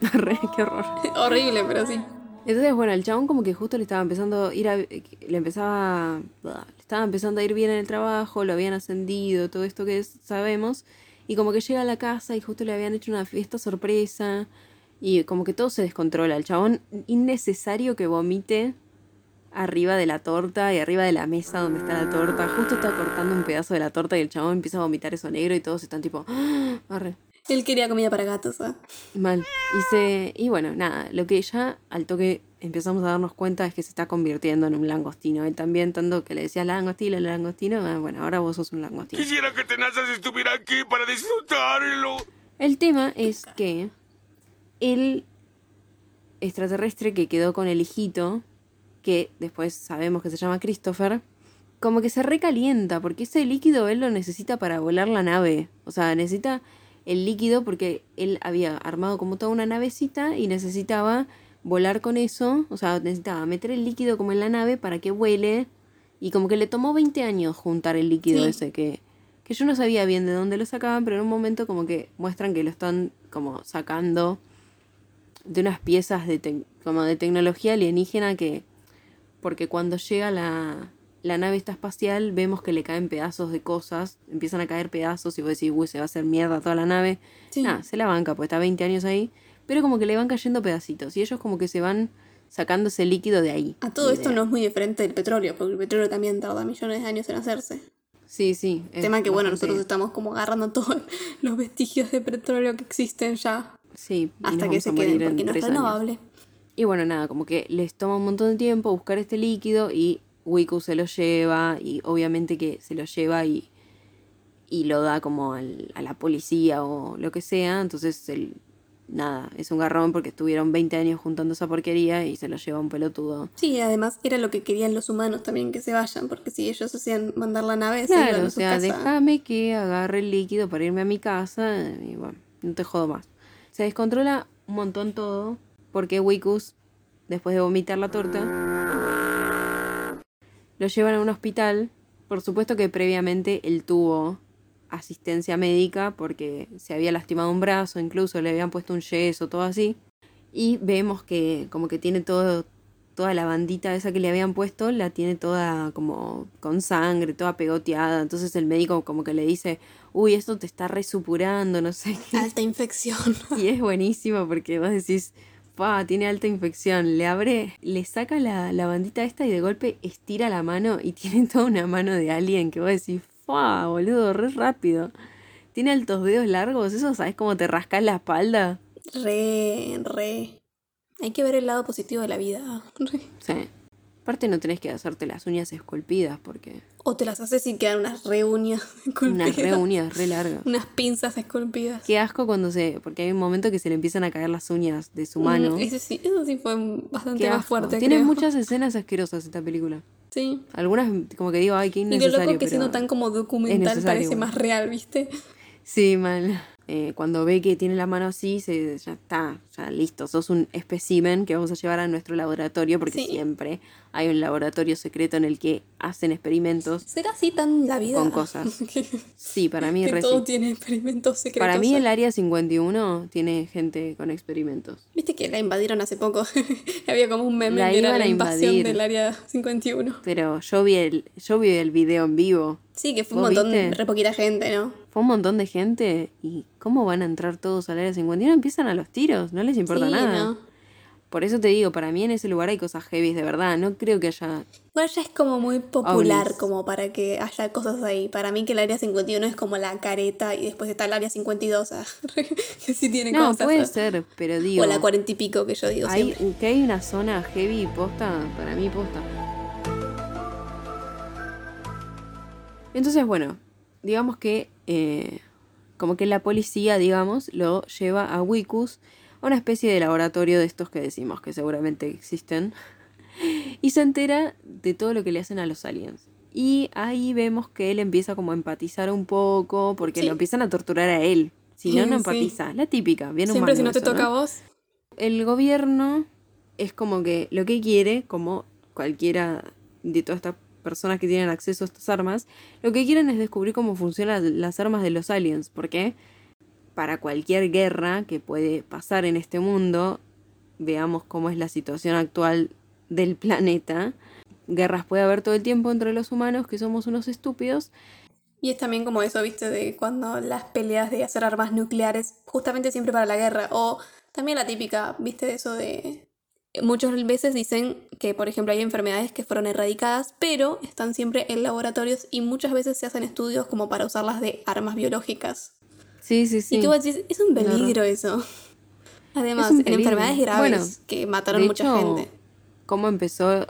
Re, qué horror. Horrible, pero sí. Entonces, bueno, el chabón como que justo le estaba empezando a ir a... Le empezaba... Le estaba empezando a ir bien en el trabajo, lo habían ascendido, todo esto que sabemos. Y como que llega a la casa y justo le habían hecho una fiesta sorpresa. Y como que todo se descontrola. El chabón, innecesario que vomite arriba de la torta y arriba de la mesa donde está la torta. Justo está cortando un pedazo de la torta y el chabón empieza a vomitar eso negro y todos están tipo... "Ah, arre". Él quería comida para gatos, ¿ah? Mal. Y, se, y bueno, nada, lo que ya al toque empezamos a darnos cuenta es que se está convirtiendo en un langostino. Él también, tanto que le decía langostino, langostino, ah, bueno, ahora vos sos un langostino. Quisiera que Tenazas estuviera aquí para disfrutarlo. El tema es que el extraterrestre que quedó con el hijito, que después sabemos que se llama Christopher, como que se recalienta, porque ese líquido él lo necesita para volar la nave. O sea, necesita el líquido porque él había armado como toda una navecita y necesitaba volar con eso. O sea, necesitaba meter el líquido como en la nave para que vuele. Y como que le tomó 20 años juntar el líquido Sí. ese que, que yo no sabía bien de dónde lo sacaban, pero en un momento como que muestran que lo están como sacando de unas piezas de como de tecnología alienígena que porque cuando llega la, la nave esta espacial vemos que le caen pedazos de cosas, empiezan a caer pedazos y vos decís, uy, se va a hacer mierda toda la nave. Sí. Nada, se la banca, pues está 20 años ahí, pero como que le van cayendo pedacitos y ellos como que se van sacando ese líquido de ahí. A todo esto no es muy diferente del petróleo, porque el petróleo también tarda millones de años en hacerse. Sí, sí. Tema que, bueno, nosotros estamos como agarrando todos los vestigios de petróleo que existen ya Sí, hasta que se queden, en porque no es años. renovable. Y bueno, nada, como que les toma un montón de tiempo buscar este líquido y Wiku se lo lleva y obviamente que se lo lleva y, y lo da como al- a la policía o lo que sea. Entonces, el, nada, es un garrón porque estuvieron 20 años juntando esa porquería y se lo lleva un pelotudo. Sí, además era lo que querían los humanos también, que se vayan, porque si ellos hacían mandar la nave, se iban Claro, a o sea, déjame que agarre el líquido para irme a mi casa y bueno, no te jodo más. Se descontrola un montón todo porque Wikus, después de vomitar la torta, lo llevan a un hospital. Por supuesto que previamente él tuvo asistencia médica porque se había lastimado un brazo, incluso le habían puesto un yeso, todo así. Y vemos que como que tiene todo, toda la bandita esa que le habían puesto, la tiene toda como con sangre, toda pegoteada. Entonces el médico como que le dice, uy, esto te está resupurando, no sé qué. Alta infección. Y es buenísimo porque vos decís, pa, tiene alta infección. Le abre, le saca la, la bandita esta y de golpe estira la mano y tiene toda una mano de alien que vos decís, fa, boludo, re rápido. Tiene altos dedos largos, eso sabes cómo te rascas la espalda. Re, re. Hay que ver el lado positivo de la vida. Re. Sí. Aparte no tenés que hacerte las uñas esculpidas porque O te las haces y quedan unas re uñas unas esculpidas. re uñas re largas. Unas pinzas esculpidas. Qué asco cuando se, porque hay un momento que se le empiezan a caer las uñas de su mano. Mm, Ese sí, eso sí fue bastante Qué más asco. fuerte. Tiene creo. muchas escenas asquerosas esta película. Sí. Algunas como que digo, ay, qué Y lo innecesario. loco que siendo tan como documental parece bueno. más real, ¿viste? Sí, mal. Eh, cuando ve que tiene la mano así, se, ya está, ya listo. Sos un espécimen que vamos a llevar a nuestro laboratorio, porque Sí. siempre hay un laboratorio secreto en el que hacen experimentos ¿Será así tan la vida? con cosas. Sí, para mí que todo tiene experimentos secretos. Para mí el área 51 tiene gente con experimentos. Viste que la invadieron hace poco. Había como un meme La que era la invasión invadir. del área 51. Pero yo vi el, yo vi el video en vivo. Sí, que fue un ¿Vos montón, viste? re poquita gente, ¿no? Fue un montón de gente. ¿Y cómo van a entrar todos al área 51? Empiezan a los tiros, no les importa sí, nada. ¿no? Por eso te digo, para mí en ese lugar hay cosas heavy, de verdad. No creo que haya Igual ya es como muy popular Ovnis. como para que haya cosas ahí. Para mí que el área 51 es como la careta y después está el área 52, ah, que sí tiene No, cosas. puede ah. ser, pero digo. O la 40 y pico que yo digo hay, siempre. que hay una zona heavy posta, para mí posta. Entonces, bueno, digamos que eh, como que la policía, digamos, lo lleva a Wikus una especie de laboratorio de estos que decimos que seguramente existen y se entera de todo lo que le hacen a los aliens. Y ahí vemos que él empieza como a empatizar un poco porque Sí. lo empiezan a torturar a él. Si no, no Sí. empatiza. La típica, bien Siempre humano si no te eso, toca a vos. el gobierno es como que lo que quiere, como cualquiera de todas estas personas que tienen acceso a estas armas, lo que quieren es descubrir cómo funcionan las armas de los aliens, porque para cualquier guerra que puede pasar en este mundo, veamos cómo es la situación actual del planeta, guerras puede haber todo el tiempo entre los humanos, que somos unos estúpidos, Y es también como eso, viste, de cuando las peleas de hacer armas nucleares, justamente siempre para la guerra. O también la típica, viste, de eso de. Muchas veces dicen que, por ejemplo, hay enfermedades que fueron erradicadas, pero están siempre en laboratorios y muchas veces se hacen estudios como para usarlas de armas biológicas. Sí, sí, sí. Y tú decís, es un peligro eso. Además, en enfermedades graves Bueno, que mataron de mucha hecho, gente. ¿Cómo empezó?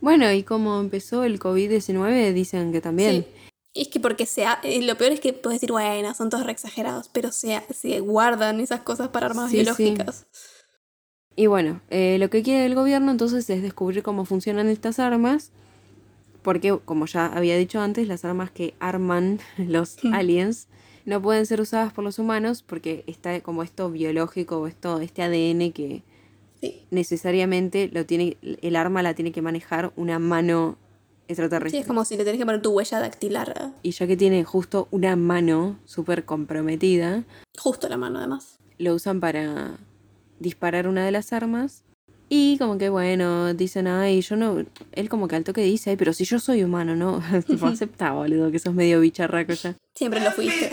Bueno, y cómo empezó el COVID-19, dicen que también. Sí. Es que porque se ha- eh, lo peor es que puedes decir, bueno, son todos re exagerados, pero se, se guardan esas cosas para armas Sí, sí. biológicas. Y bueno, eh, lo que quiere el gobierno entonces es descubrir cómo funcionan estas armas, porque como ya había dicho antes, las armas que arman los Hmm. aliens no pueden ser usadas por los humanos porque está como esto biológico o esto, este ADN que Sí. necesariamente lo tiene, el arma la tiene que manejar una mano Sí, extraterrestre. es como si le tenés que poner tu huella dactilar. Y ya que tiene justo una mano súper comprometida, Justo la mano, además. lo usan para disparar una de las armas. Y como que bueno, dicen, ay, yo no. Él como que al toque dice, ay, pero si yo soy humano, ¿no? tipo, acepta, boludo, que sos medio bicharraco ya. Siempre lo fuiste.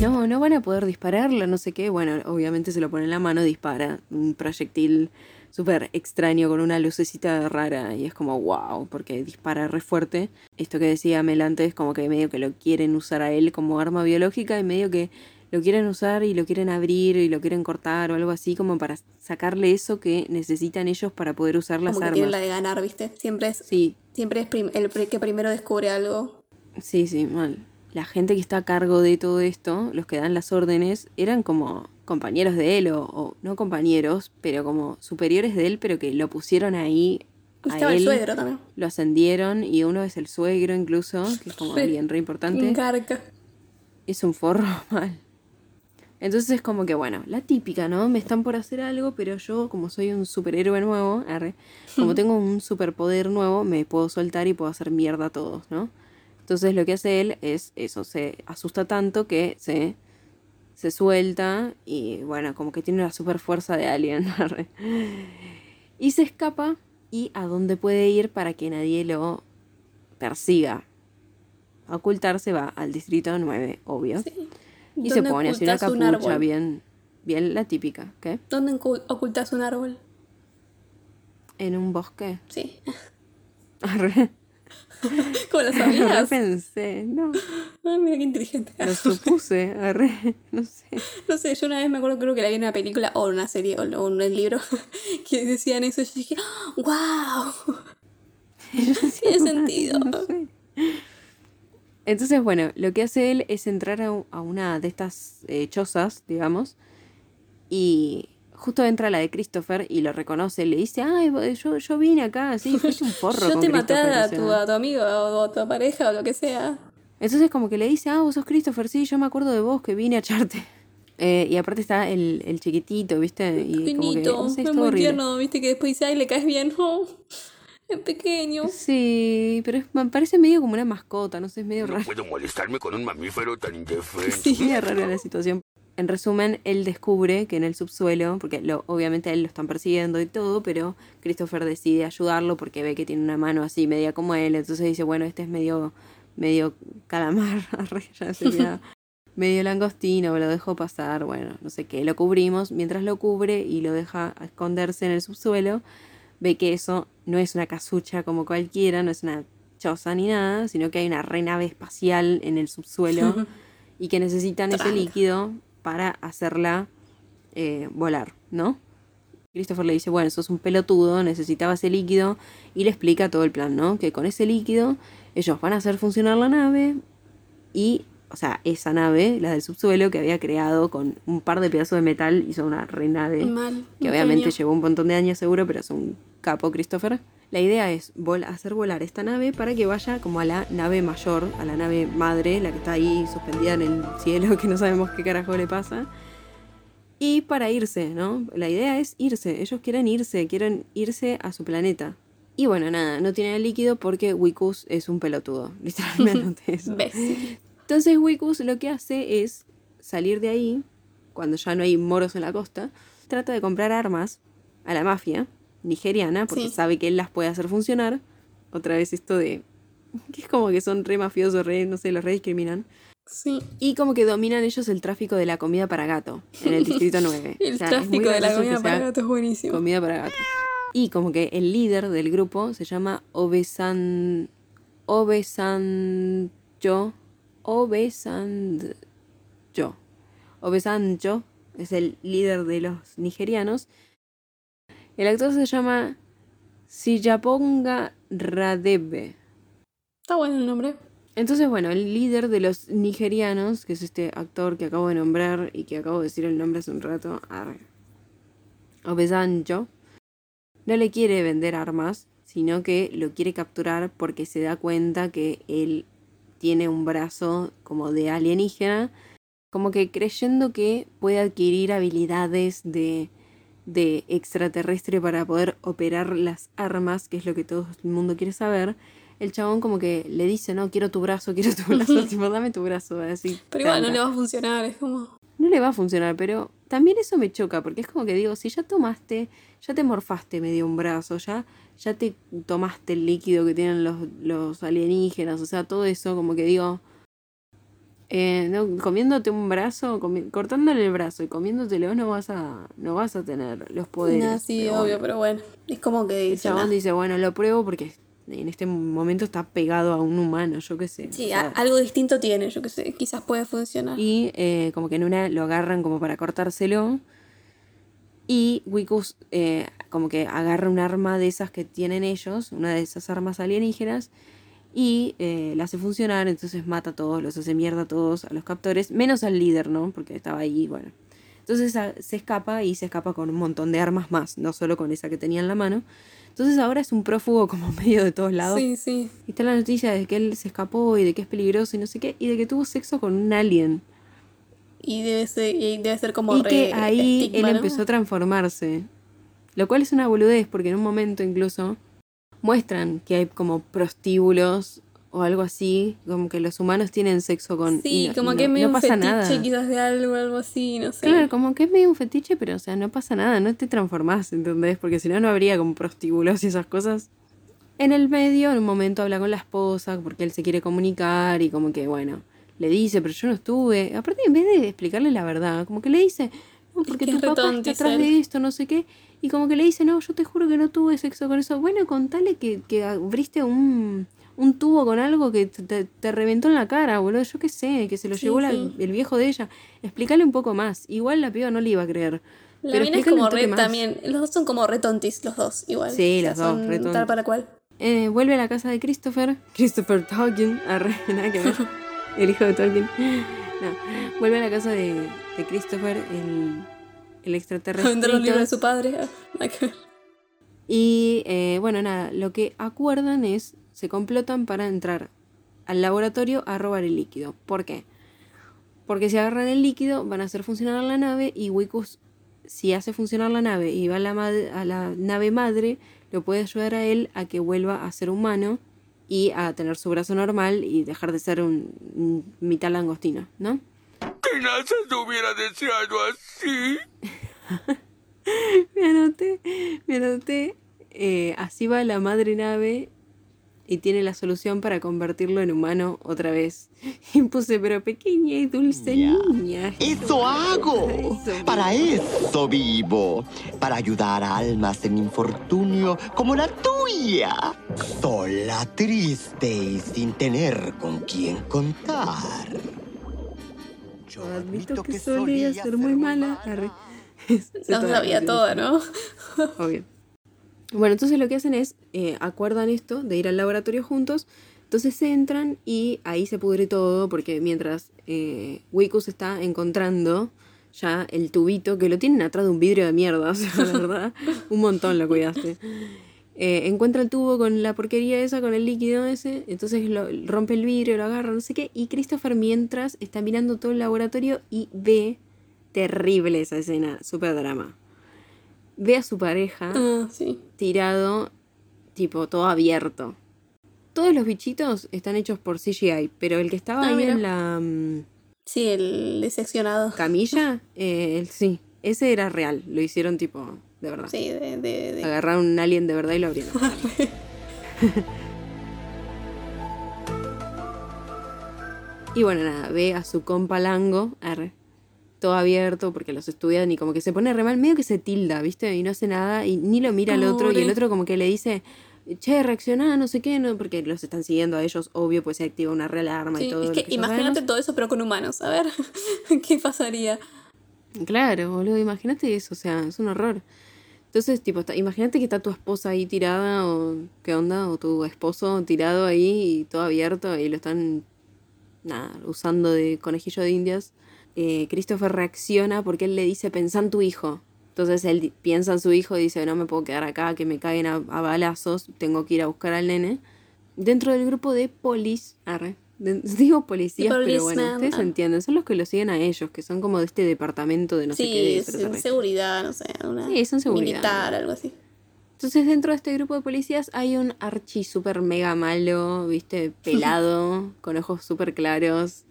No, no van a poder dispararla, no sé qué. Bueno, obviamente se lo pone en la mano, dispara un proyectil súper extraño con una lucecita rara y es como wow, porque dispara re fuerte. Esto que decía Mel antes, como que medio que lo quieren usar a él como arma biológica y medio que lo quieren usar y lo quieren abrir y lo quieren cortar o algo así como para sacarle eso que necesitan ellos para poder usar las Como que tienen la armas. de ganar, ¿viste? Siempre es, Sí, siempre es el que primero descubre algo. Sí, sí, mal. La gente que está a cargo de todo esto, los que dan las órdenes, eran como compañeros de él, o, o no compañeros, pero como superiores de él, pero que lo pusieron ahí a estaba él, el suegro también. lo ascendieron, y uno es el suegro incluso, que es como Sí. alguien re importante. Un garca. Es un forro mal. Entonces es como que, bueno, la típica, ¿no? Me están por hacer algo, pero yo, como soy un superhéroe nuevo, arre, como tengo un superpoder nuevo, me puedo soltar y puedo hacer mierda a todos, ¿no? Entonces lo que hace él es eso, se asusta tanto que se, se suelta y, bueno, como que tiene una super fuerza de alien, arre. Y se escapa y a dónde puede ir para que nadie lo persiga. A ocultarse va al distrito 9, obvio. Y se ¿Dónde pone así una un capucha bien, bien la típica, ¿qué? ¿Dónde ocu- ocultas un árbol? En un bosque. Sí. Arre, ¿Cómo lo sabías? pensé, no, Ay, mira qué inteligente. lo supuse, arre, no sé. No sé, yo una vez me acuerdo, creo que la vi en una película o en una serie o o en un libro que decían eso. Y yo dije, ¡wow! Tiene sentido. No sé. Entonces, bueno, lo que hace él es entrar a, una de estas eh, chozas, digamos, y justo entra la de Christopher y lo reconoce, le dice, ay, yo, yo vine acá, sí, fuiste un forro Yo con te maté Christopher", a o sea. tu, a tu amigo o a tu pareja o lo que sea. Entonces como que le dice, ah, vos sos Christopher, sí, yo me acuerdo de vos que vine a echarte. Eh, y aparte está el, el chiquitito, ¿viste? Y como que, Finito, no sé, es muy horrible. tierno, viste que después dice, ay, le caes bien. Oh, es pequeño. Sí, pero es- me parece medio como una mascota, no sé, es medio No raro. puedo molestarme con un mamífero tan indefenso. Sí. Medio rara la situación. En resumen, él descubre que en el subsuelo, porque lo, obviamente a él lo están persiguiendo y todo, pero Christopher decide ayudarlo porque ve que tiene una mano así media como él, entonces dice, bueno, este es medio, medio calamar, ya sería medio langostino, lo dejo pasar, bueno, no sé qué, lo cubrimos, mientras lo cubre y lo deja esconderse en el subsuelo, ve que eso no es una casucha como cualquiera, no es una choza ni nada, sino que hay una renave espacial en el subsuelo y que necesitan ese líquido para hacerla eh, volar, ¿no? Christopher le dice, bueno, sos un pelotudo, necesitaba ese líquido y le explica todo el plan, ¿no? Que con ese líquido ellos van a hacer funcionar la nave y, o sea, esa nave, la del subsuelo que había creado con un par de pedazos de metal, hizo una renave Mal. que obviamente genio. llevó un montón de años seguro, pero es un capo Christopher. La idea es vol- hacer volar esta nave para que vaya como a la nave mayor, a la nave madre, la que está ahí suspendida en el cielo, que no sabemos qué carajo le pasa. Y para irse, ¿no? La idea es irse, ellos quieren irse, quieren irse a su planeta. Y bueno, nada, no tiene el líquido porque Wikus es un pelotudo, literalmente eso. ¿Ves? Entonces Wikus lo que hace es salir de ahí, cuando ya no hay moros en la costa, trata de comprar armas a la mafia nigeriana, porque Sí. sabe que él las puede hacer funcionar. Otra vez esto de... que es como que son re mafiosos, re, no sé, los re discriminan. Sí. Y como que dominan ellos el tráfico de la comida para gato en el distrito 9. El O sea, tráfico de la comida para gato es buenísimo. Comida para gato. Y como que el líder del grupo se llama Obesan... Obesanjo. Obesanjo. Obesanjo es el líder de los nigerianos. El actor se llama Siyaponga Radebe. Está bueno el nombre. Entonces, bueno, el líder de los nigerianos, que es este actor que acabo de nombrar y que acabo de decir el nombre hace un rato, arre, Obesanjo, no le quiere vender armas, sino que lo quiere capturar porque se da cuenta que él tiene un brazo como de alienígena, como que creyendo que puede adquirir habilidades de, de extraterrestre para poder operar las armas, que es lo que todo el mundo quiere saber. El chabón como que le dice, no, quiero tu brazo, quiero tu brazo, tipo, dame tu brazo, así. Pero igual no le va a funcionar, es como. No le va a funcionar, pero también eso me choca, porque es como que digo, si ya tomaste, ya te morfaste medio un brazo, ya, ya te tomaste el líquido que tienen los, los alienígenas, o sea, todo eso, como que digo, eh, no, comiéndote un brazo, comi- cortándole el brazo y comiéndotelo no vas a, no vas a tener los poderes. Nah, sí, pero obvio, bueno. pero bueno. Es como que El dice. chabón dice, bueno, lo pruebo porque en este momento está pegado a un humano, yo qué sé. Sí, o sea, a- algo distinto tiene, yo qué sé, quizás puede funcionar. y eh, como que en una lo agarran como para cortárselo. Y Wikus eh, como que agarra un arma de esas que tienen ellos, una de esas armas alienígenas, y eh, la hace funcionar, entonces mata a todos, los hace mierda a todos, a los captores, menos al líder, ¿no? Porque estaba ahí, bueno. Entonces a- se escapa y se escapa con un montón de armas más, no solo con esa que tenía en la mano. Entonces ahora es un prófugo como medio de todos lados. Sí, sí. Y está la noticia de que él se escapó y de que es peligroso y no sé qué, y de que tuvo sexo con un alien. Y debe ser, y debe ser como y re que ahí estigma, él ¿no? empezó a transformarse. Lo cual es una boludez, porque en un momento incluso muestran que hay como prostíbulos o algo así, como que los humanos tienen sexo con... Sí, no- como que es medio no un fetiche nada. quizás de algo, algo así, no sé. Claro, como que es medio un fetiche, pero o sea, no pasa nada, no te transformás, ¿entendés? Porque si no, no habría como prostíbulos y esas cosas. En el medio, en un momento habla con la esposa porque él se quiere comunicar y como que, bueno, le dice, pero yo no estuve. Aparte, en vez de explicarle la verdad, como que le dice, no, porque que tu es papá está atrás de esto, no sé qué. Y como que le dice, no, yo te juro que no tuve sexo con eso. Bueno, contale que, que abriste un, un tubo con algo que te, te- reventó en la cara, boludo. Yo qué sé, que se lo Sí, llevó la- sí. el viejo de ella. Explícale un poco más. Igual la piba no le iba a creer. La pero mina es como re también. Los dos son como re tontis, los dos, igual. Sí, los dos, son re Tal para cual. Eh, vuelve a la casa de Christopher. Christopher Tolkien. Arre, nada que ver. El hijo de Tolkien. No. Vuelve a la casa de, de Christopher, el, el A extraterrestre. vender los libros de su padre. ah, nada que ver. Y eh, bueno, nada, lo que acuerdan es, se complotan para entrar al laboratorio a robar el líquido. ¿Por qué? Porque si agarran el líquido van a hacer funcionar la nave y Wikus, si hace funcionar la nave y va a la, a la nave madre, lo puede ayudar a él a que vuelva a ser humano y a tener su brazo normal y dejar de ser un, un mitad langostino, ¿no? Que NASA hubiera deseado así. Me anoté, me anoté. eh, así va la madre nave y tiene la solución para convertirlo en humano otra vez. Y puse, pero pequeña y dulce niña. ¡Eso hago! Eso. Para eso vivo. Para ayudar a almas en infortunio como la tuya. Sola, triste y sin tener con quién contar. Yo Admito que solía ser muy mala. Sé No sabía todo, ¿no? Obvio. Bueno, entonces lo que hacen es, eh, acuerdan esto de ir al laboratorio juntos, entonces entran y ahí se pudre todo porque mientras eh, está encontrando ya el tubito, que lo tienen atrás de un vidrio de mierda, o sea, la verdad, un montón lo cuidaste. Eh, encuentra el tubo con la porquería esa, con el líquido ese, entonces rompe el vidrio, lo agarra, no sé qué, y Christopher mientras está mirando todo el laboratorio y ve terrible esa escena, súper drama. Ve a su pareja Ah, sí. tirado, tipo todo abierto. Todos los bichitos están hechos por CGI, pero el que estaba Ah, ahí mira. en la mm, Sí, el diseccionado. camilla, eh, el- sí, ese era real, lo hicieron tipo de verdad. Sí, de, de, de- Agarraron un alien de verdad y lo abrieron. y bueno, nada, ve a su compa Lango, arre, todo abierto porque los estudian y como que se pone re mal, medio que se tilda, ¿viste? Y no hace nada y ni lo mira al otro y el otro como que le dice, che, reacciona, no sé qué, no, porque los están siguiendo a ellos, obvio, pues se activa una real alarma y Sí, todo. es que ya imagínate sabemos. todo eso, pero con humanos. A ver, ¿qué pasaría? Claro, boludo, imagínate eso, o sea, es un horror. Entonces, tipo, imagínate que está tu esposa ahí tirada, o qué onda, o tu esposo tirado ahí y todo abierto y lo están, nada, usando de conejillo de indias. Eh, Christopher reacciona porque él le dice, pensá en tu hijo. Entonces él piensa en su hijo y dice, no me puedo quedar acá, que me caen a, a balazos, tengo que ir a buscar al nene. Dentro del grupo de polis, arre, de- digo policías, pero bueno, ustedes ah. entienden, son los que lo siguen a ellos, que son como de este departamento de no sé qué sí, extraterrestres. seguridad, no sé, una Sí, son seguridad. militar, algo así. Entonces dentro de este grupo de policías hay un archi super mega malo, viste, pelado, con ojos súper claros,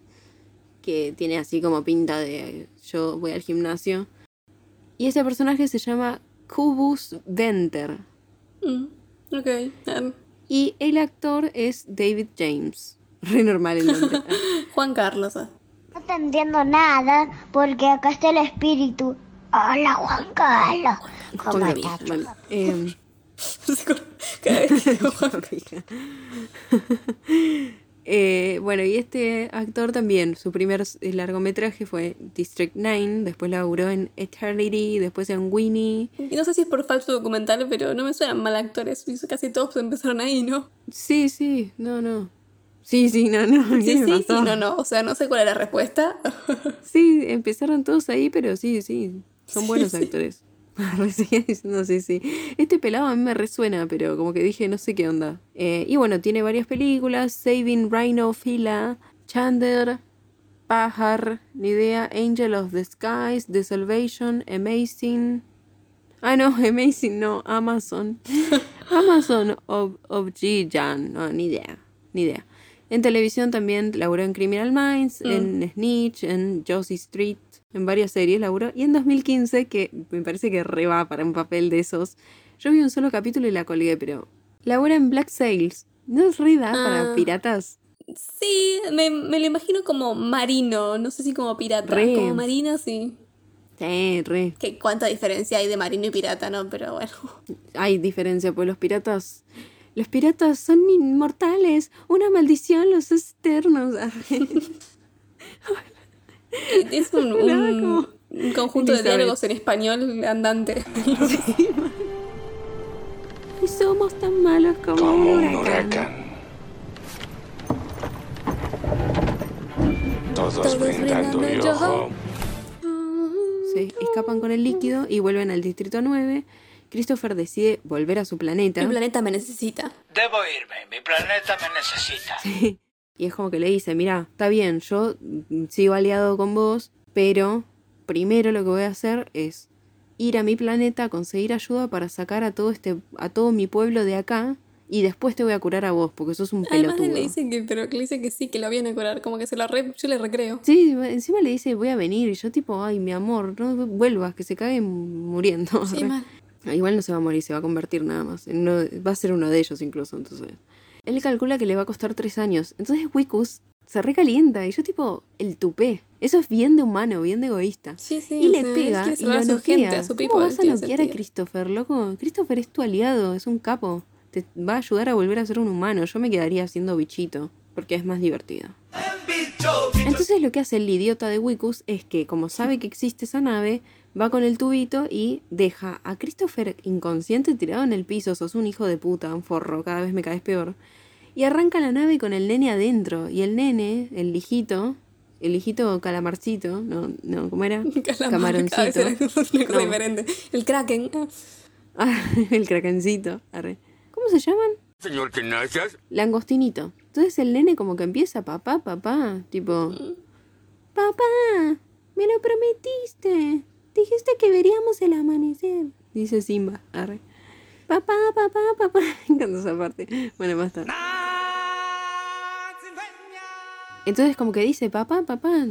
que tiene así como pinta de yo voy al gimnasio. Y ese personaje se llama Kubus Venter. Mm, ok. um, Y el actor es David James. Re normal el nombre. Juan Carlos. ah. No te entiendo nada porque acá está el espíritu. Hola Juan Carlos. ¿Cómo Juan estás? Carlos. Bueno, em, Cada vez que digo Juan- Eh, bueno, y este actor también, su primer s- largometraje fue District 9, después laburó en Eternity, después en Winnie. Y no sé si es por falso documental, pero no me suenan mal actores. Casi todos empezaron ahí, ¿no? Sí, sí, no, no. Sí, sí, no, no. ¿qué Sí, sí, sí, no, no. O sea, no sé cuál es la respuesta. Sí, empezaron todos ahí, pero sí, sí, son buenos sí. actores. Seguía diciendo, sí, sí. Este pelado a mí me resuena, pero como que dije, no sé qué onda. Eh, y bueno, tiene varias películas, Saving Rhino Fila, Chandler, Pajar, ni idea, Angel of the Skies, The Salvation, Amazing. Ah, no, Amazing, no, Amazon. Amazon of, of G-Jan, no, ni idea, ni idea. En televisión también laburó en Criminal Minds, en Snitch, en Josie Street, en varias series laburó. Y en 2015, que me parece que re va para un papel de esos, yo vi un solo capítulo y la colgué, pero labura en Black Sails. ¿No es re da para Ah. piratas? Sí, me, me lo imagino como marino. No sé si como pirata. Re. Como marino, sí. Sí, re. Cuánta diferencia hay de marino y pirata, ¿no? Pero bueno. Hay diferencia, pues los piratas... Los piratas son inmortales. Una maldición los hace eternos. Es un, un- un conjunto de Elizabeth. diálogos en español andante. y somos tan malos como, Como un huracán. huracán. Todos, Todos brindando brindando yo. Sí, escapan con el líquido y vuelven al distrito 9. Christopher decide volver a su planeta. El planeta me necesita. Debo irme, mi planeta me necesita. Y es como que le dice, mira, está bien, yo sigo aliado con vos, pero primero lo que voy a hacer es ir a mi planeta a conseguir ayuda para sacar a todo este, a todo mi pueblo de acá y después te voy a curar a vos, porque sos un Además pelotudo. le dice que, pero que le dice que sí, que lo viene a curar. Como que se lo re, yo le recreo. Sí, encima le dice, voy a venir, y yo tipo, ay, mi amor, no vuelvas, que se cague muriendo. Sí, mal. Ah, Igual no se va a morir, se va a convertir nada más. uno- va a ser uno de ellos incluso, entonces. Él calcula que le va a costar tres años. Entonces Wikus se recalienta y yo tipo, el tupé. Eso es bien de humano, bien de egoísta. Sí, sí. y le sea, pega y lo a su gente, a su people. ¿Cómo vas a noquear a. Christopher, loco? Christopher es tu aliado, es un capo. Te va a ayudar a volver a ser un humano. Yo me quedaría haciendo bichito, porque es más divertido. Entonces lo que hace el idiota de Wikus es que, como sabe que existe esa nave, va con el tubito y deja a Christopher inconsciente tirado en el piso. Sos un hijo de puta, un forro, cada vez me caes peor. Y arranca la nave con el nene adentro. Y el nene, el hijito, el hijito calamarcito, no, no, ¿cómo era? Calamar, vez era No. diferente. El Kraken. Ah, el krakencito. arre. ¿Cómo se llaman? Señor Tenazas, Langostinito. Entonces el nene como que empieza, papá, papá, tipo, papá, me lo prometiste. Dijiste que veríamos el amanecer. Dice Simba, arre. Papá, papá, papá. Me encanta esa parte. Bueno, basta. Entonces como que dice, papá, papá.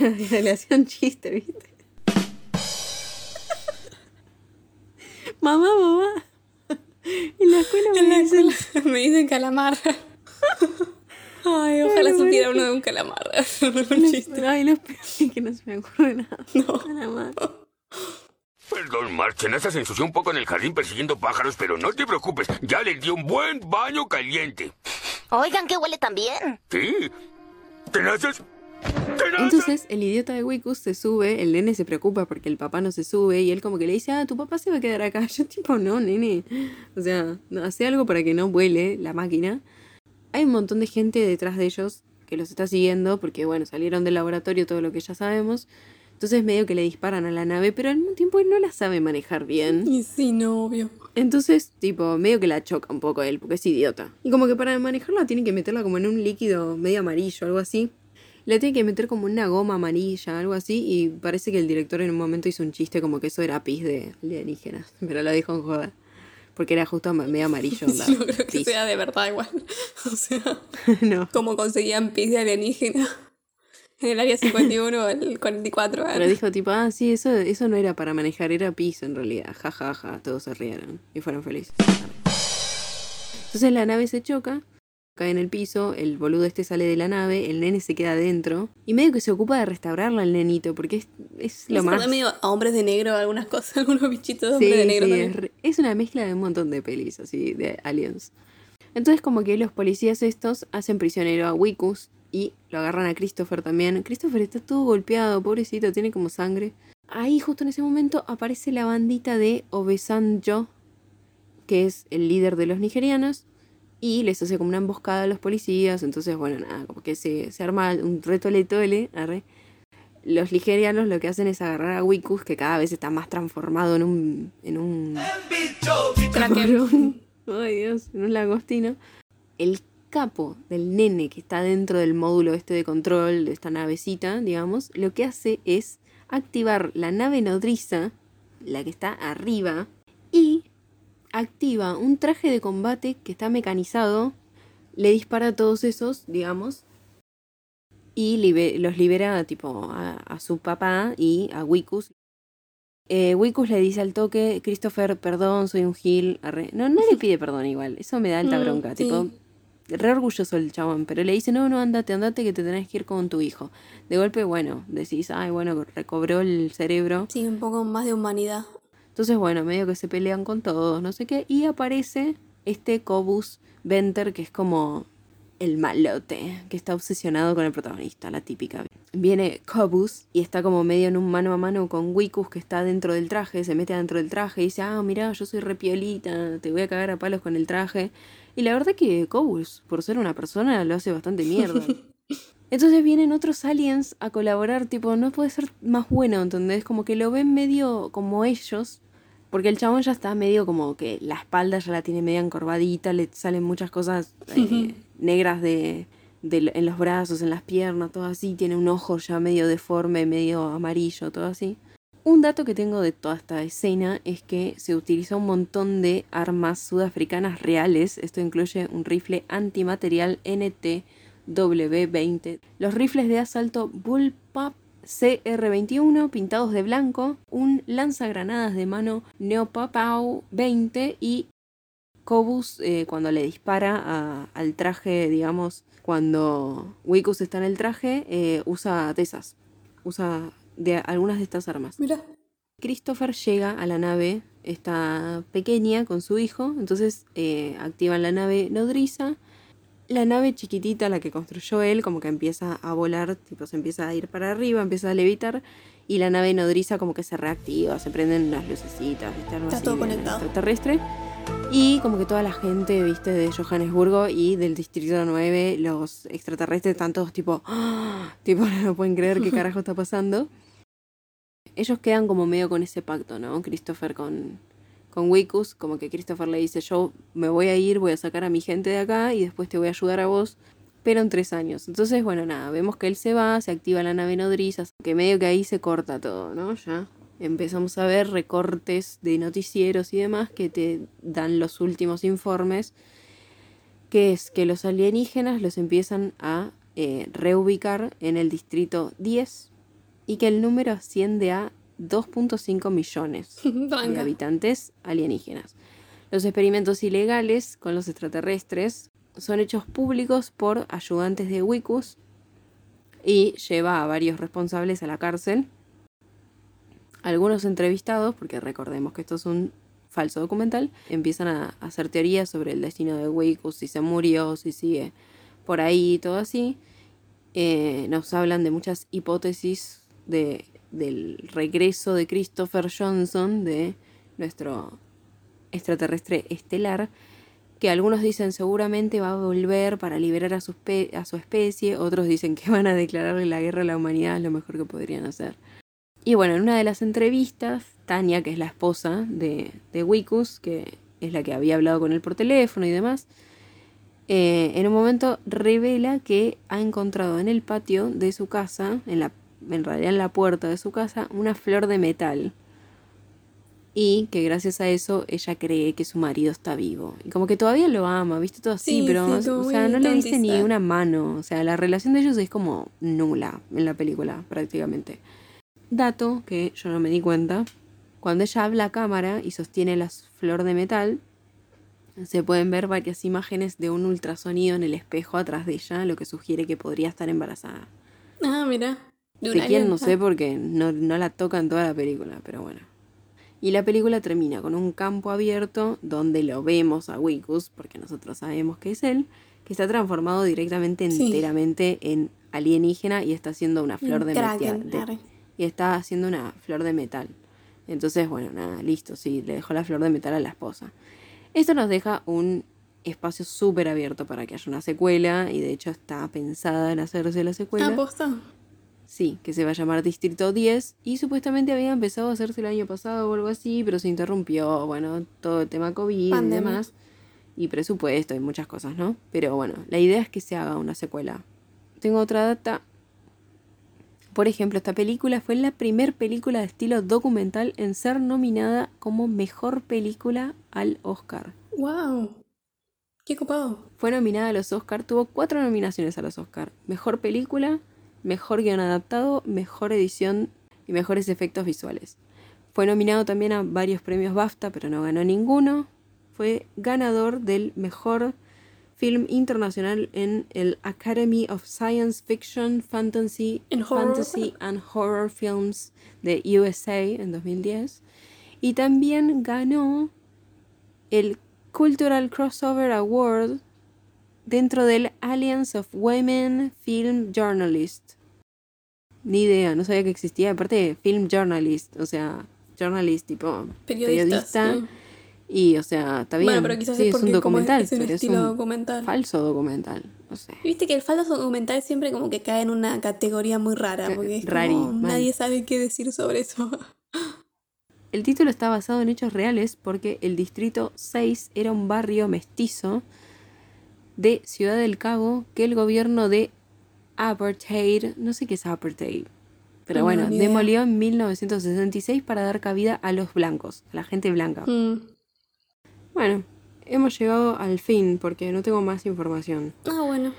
Le hacía un chiste, ¿viste? mamá, mamá. En la escuela me En la dicen- escuela me dicen calamar. Ay, ojalá Ay, supiera uno de un calamar. Un chiste. Ay, lo peor es que no se me ocurre nada. Nada más. Perdón, Marchen, hasta se ensució un poco en el jardín persiguiendo pájaros, pero no te preocupes, ya le di un buen baño caliente. Oigan, que huele tan bien. ¿Sí? ¿Tenaces? Entonces el idiota de Wikus se sube, el nene se preocupa porque el papá no se sube y él como que le dice, ah, tu papá se va a quedar acá. Yo tipo, no, nene. O sea, no, hace algo para que no vuele la máquina. Hay un montón de gente detrás de ellos que los está siguiendo porque, bueno, salieron del laboratorio, todo lo que ya sabemos. Entonces medio que le disparan a la nave, pero al mismo tiempo él no la sabe manejar bien. Y sí, no, obvio. Entonces, tipo, medio que la choca un poco él, porque es idiota. Y como que para manejarla tiene que meterla como en un líquido medio amarillo, algo así. La tiene que meter como una goma amarilla, algo así. Y parece que el director en un momento hizo un chiste como que eso era pis de alienígenas. Pero lo dijo en joda. Porque era justo medio amarillo. onda, No creo que sea de verdad igual. O sea, no. cómo conseguían pis de alienígena. En el área 51 o el 44. Pero dijo tipo, ah, sí, eso, eso no era para manejar, era pis en realidad. Ja, ja, ja. Todos se rieron y fueron felices. Entonces la nave se choca, cae en el piso, el boludo este sale de la nave, el nene se queda adentro. Y medio que se ocupa de restaurarla el nenito, porque es, es lo más... medio a hombres de negro, algunas cosas, algunos bichitos de Sí, hombres de negro sí, también. es, re- es una mezcla de un montón de pelis, así, de aliens. Entonces como que los policías estos hacen prisionero a Wikus y lo agarran a Christopher también. Christopher está todo golpeado, pobrecito, tiene como sangre. Ahí justo en ese momento aparece la bandita de Obesanjo, que es el líder de los nigerianos, y les hace como una emboscada a los policías. Entonces, bueno, nada, como que se, se arma un retole tole, arre. Los nigerianos lo que hacen es agarrar a Wikus, que cada vez está más transformado en un. en un. camarón. Ay Dios, en un langostino. El capo del nene que está dentro del módulo este de control de esta navecita, digamos, lo que hace es activar la nave nodriza, la que está arriba, activa un traje de combate que está mecanizado, le dispara a todos esos, digamos, y los libera tipo a, a su papá y a Wikus. Eh, Wikus le dice al toque, Christopher, perdón, soy un gil. arre". No, no le pide perdón igual, eso me da alta Mm, bronca, sí. tipo, re orgulloso el chabón, pero le dice, no, no, andate, andate que te tenés que ir con tu hijo. De golpe, bueno, decís, ay, bueno, recobró el cerebro. Sí, un poco más de humanidad. Entonces, bueno, medio que se pelean con todos, no sé qué, y aparece este Cobus Venter, que es como el malote, que está obsesionado con el protagonista, la típica. Viene Cobus y está como medio en un mano a mano con Wikus, que está dentro del traje, se mete dentro del traje y dice, ah, mira, yo soy repiolita, te voy a cagar a palos con el traje. Y la verdad que Cobus, por ser una persona, lo hace bastante mierda. Entonces vienen otros aliens a colaborar, tipo, no puede ser más bueno, ¿entendés? Como que lo ven medio como ellos, porque el chabón ya está medio como que la espalda ya la tiene media encorvadita, le salen muchas cosas eh, negras de, de- en los brazos, en las piernas, todo así, tiene un ojo ya medio deforme, medio amarillo, todo así. Un dato que tengo de toda esta escena es que se utilizó un montón de armas sudafricanas reales, esto incluye un rifle antimaterial NT W20. Los rifles de asalto Bullpup CR21 pintados de blanco, un lanzagranadas de mano Neopapau 20 y Cobus eh, cuando le dispara a- al traje, digamos, cuando Wikus está en el traje, eh, usa de esas, usa de algunas de estas armas. Mira. Christopher llega a la nave, está pequeña con su hijo, entonces eh, activan la nave nodriza. La nave chiquitita, la que construyó él, como que empieza a volar, tipo se empieza a ir para arriba, empieza a levitar, y la nave nodriza como que se reactiva, se prenden las lucecitas, ¿viste? Algo Está así todo conectado. extraterrestre. Y como que toda la gente, viste, de Johannesburgo y del Distrito 9, los extraterrestres están todos tipo, ¡ah! tipo, no pueden creer qué carajo está pasando. Ellos quedan como medio con ese pacto, ¿no? Christopher con, con Wikus, como que Christopher le dice, yo me voy a ir, voy a sacar a mi gente de acá y después te voy a ayudar a vos, pero en tres años. Entonces, bueno, nada, vemos que él se va, se activa la nave nodriza, que medio que ahí se corta todo, ¿no? Ya. empezamos a ver recortes de noticieros y demás que te dan los últimos informes, que es que los alienígenas los empiezan a eh, reubicar en el distrito 10 y que el número asciende a 2.5 millones de habitantes alienígenas. Los experimentos ilegales con los extraterrestres son hechos públicos por ayudantes de Wikus y lleva a varios responsables a la cárcel. Algunos entrevistados, porque recordemos que esto es un falso documental, empiezan a hacer teorías sobre el destino de Wikus, si se murió, si sigue por ahí, todo así. Eh, nos hablan de muchas hipótesis de, del regreso de Christopher Johnson, de nuestro extraterrestre estelar, que algunos dicen seguramente va a volver para liberar a su, a su especie, otros dicen que van a declararle la guerra a la humanidad, lo mejor que podrían hacer. Y bueno, en una de las entrevistas, Tania, que es la esposa de, de Wikus, que es la que había hablado con él por teléfono y demás, eh, en un momento revela que ha encontrado en el patio de su casa, en, la, en realidad en la puerta de su casa, una flor de metal y que gracias a eso ella cree que su marido está vivo. Y como que todavía lo ama, ¿viste? Todo así, pero o sea, no le dice ni una mano. O sea, la relación de ellos es como nula en la película, prácticamente. Dato que yo no me di cuenta. Cuando ella habla a cámara y sostiene la flor de metal, se pueden ver varias imágenes de un ultrasonido en el espejo atrás de ella, lo que sugiere que podría estar embarazada. Ah, mira. De quién no sé porque no, no la toca en toda la película, pero bueno. Y la película termina con un campo abierto donde lo vemos a Wikus, porque nosotros sabemos que es él, que está transformado directamente, enteramente en alienígena y está haciendo una flor de metal. Y está haciendo una flor de metal. Entonces, bueno, nada, listo, sí, le dejó la flor de metal a la esposa. Esto nos deja un espacio súper abierto para que haya una secuela y de hecho está pensada en hacerse la secuela. ¿Aposta? Sí, que se va a llamar Distrito 10 y supuestamente había empezado a hacerse el año pasado o algo así, pero se interrumpió, bueno, todo el tema COVID y demás. Y presupuesto y muchas cosas, ¿no? Pero bueno, la idea es que se haga una secuela. Tengo otra data. Por ejemplo, esta película fue la primera película de estilo documental en ser nominada como mejor película al Oscar. ¡Wow! ¡Qué copado! Fue nominada a los Oscar, tuvo cuatro nominaciones a los Oscar. Mejor película, mejor guion adaptado, mejor edición y mejores efectos visuales. Fue nominado también a varios premios BAFTA, pero no ganó ninguno. Fue ganador del mejor film internacional en el Academy of Science Fiction, Fantasy, Fantasy and Horror Films de USA en 2010. Y también ganó el Cultural Crossover Award dentro del Alliance of Women Film Journalists. Ni idea, no sabía que existía. Aparte, film journalist, o sea, journalist tipo periodista. Y, o sea, está bien. pero quizás es, un documental, es un pero es un documental. falso documental. No sé. Viste que el falso documental siempre como que cae en una categoría muy rara, porque es como, nadie sabe qué decir sobre eso. El título está basado en hechos reales porque el distrito 6 era un barrio mestizo de Ciudad del Cabo que el gobierno de apartheid, no sé qué es apartheid, pero bueno, demolió en 1966 para dar cabida a los blancos, a la gente blanca. Mm. Bueno, hemos llegado al fin porque no tengo más información. Ah, bueno.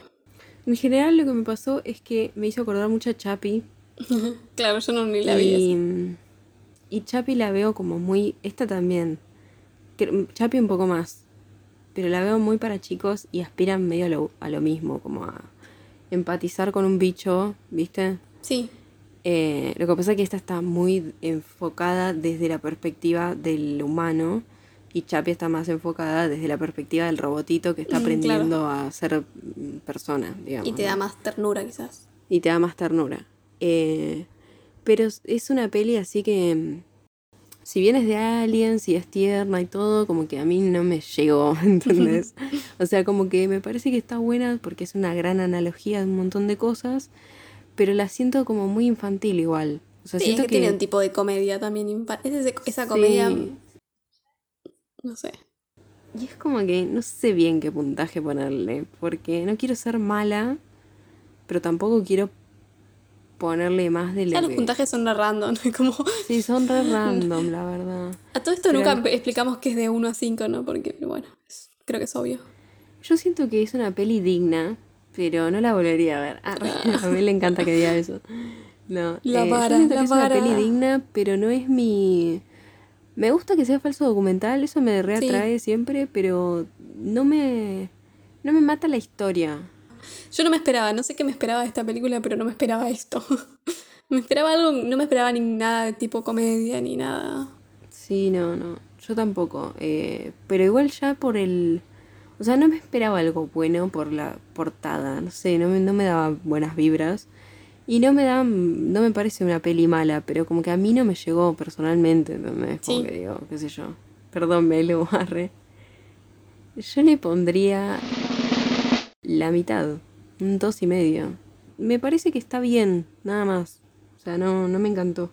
En general lo que me pasó es que me hizo acordar mucho a Chapi. claro, yo no ni la vi. Y, y Chapi la veo como muy... Esta también. Chapi un poco más pero la veo muy para chicos y aspiran medio a lo, mismo, como a empatizar con un bicho, ¿viste? Sí. Eh, lo que pasa es que esta está muy enfocada desde la perspectiva del humano y Chapi está más enfocada desde la perspectiva del robotito que está mm, aprendiendo a ser persona, digamos. Y te da más ternura quizás. Y te da más ternura. Eh, pero es una peli así que si bien es de aliens y es tierna y todo, como que a mí no me llegó, ¿entendés? o sea, como que me parece que está buena porque es una gran analogía de un montón de cosas, pero la siento como muy infantil igual. O sea, sí, siento es que, tiene un tipo de comedia también. Es esa comedia. No sé. Y es como que no sé bien qué puntaje ponerle, porque no quiero ser mala, pero tampoco quiero ponerle más de lo Ya los que- puntajes son re random, como... Sí, son re random, la verdad. A todo esto Pero- nunca explicamos que es de 1 a 5, ¿no? Porque, bueno, es- creo que es obvio. Yo siento que es una peli digna, pero no la volvería a ver. Ah, a mí le encanta que diga eso. No, La eh, yo siento la que es una vara. peli digna, pero no es mi... Me gusta que sea falso documental, eso me reatrae siempre, pero no me... No me mata la historia. Yo no me esperaba, no sé qué me esperaba de esta película, pero no me esperaba esto. me esperaba algo, no me esperaba ni nada de tipo comedia ni nada. Sí, no, no. Yo tampoco. eh, pero igual ya por el... O sea, no me esperaba algo bueno por la portada. No sé, no me, no me daba buenas vibras. Y no me da... No me parece una peli mala, pero como que a mí no me llegó personalmente. ¿entendés? Como Sí. que digo, qué sé yo. Perdón, Melo, arre. Yo le pondría la mitad. Un dos y medio. Me parece que está bien, nada más. O sea, no, no me encantó.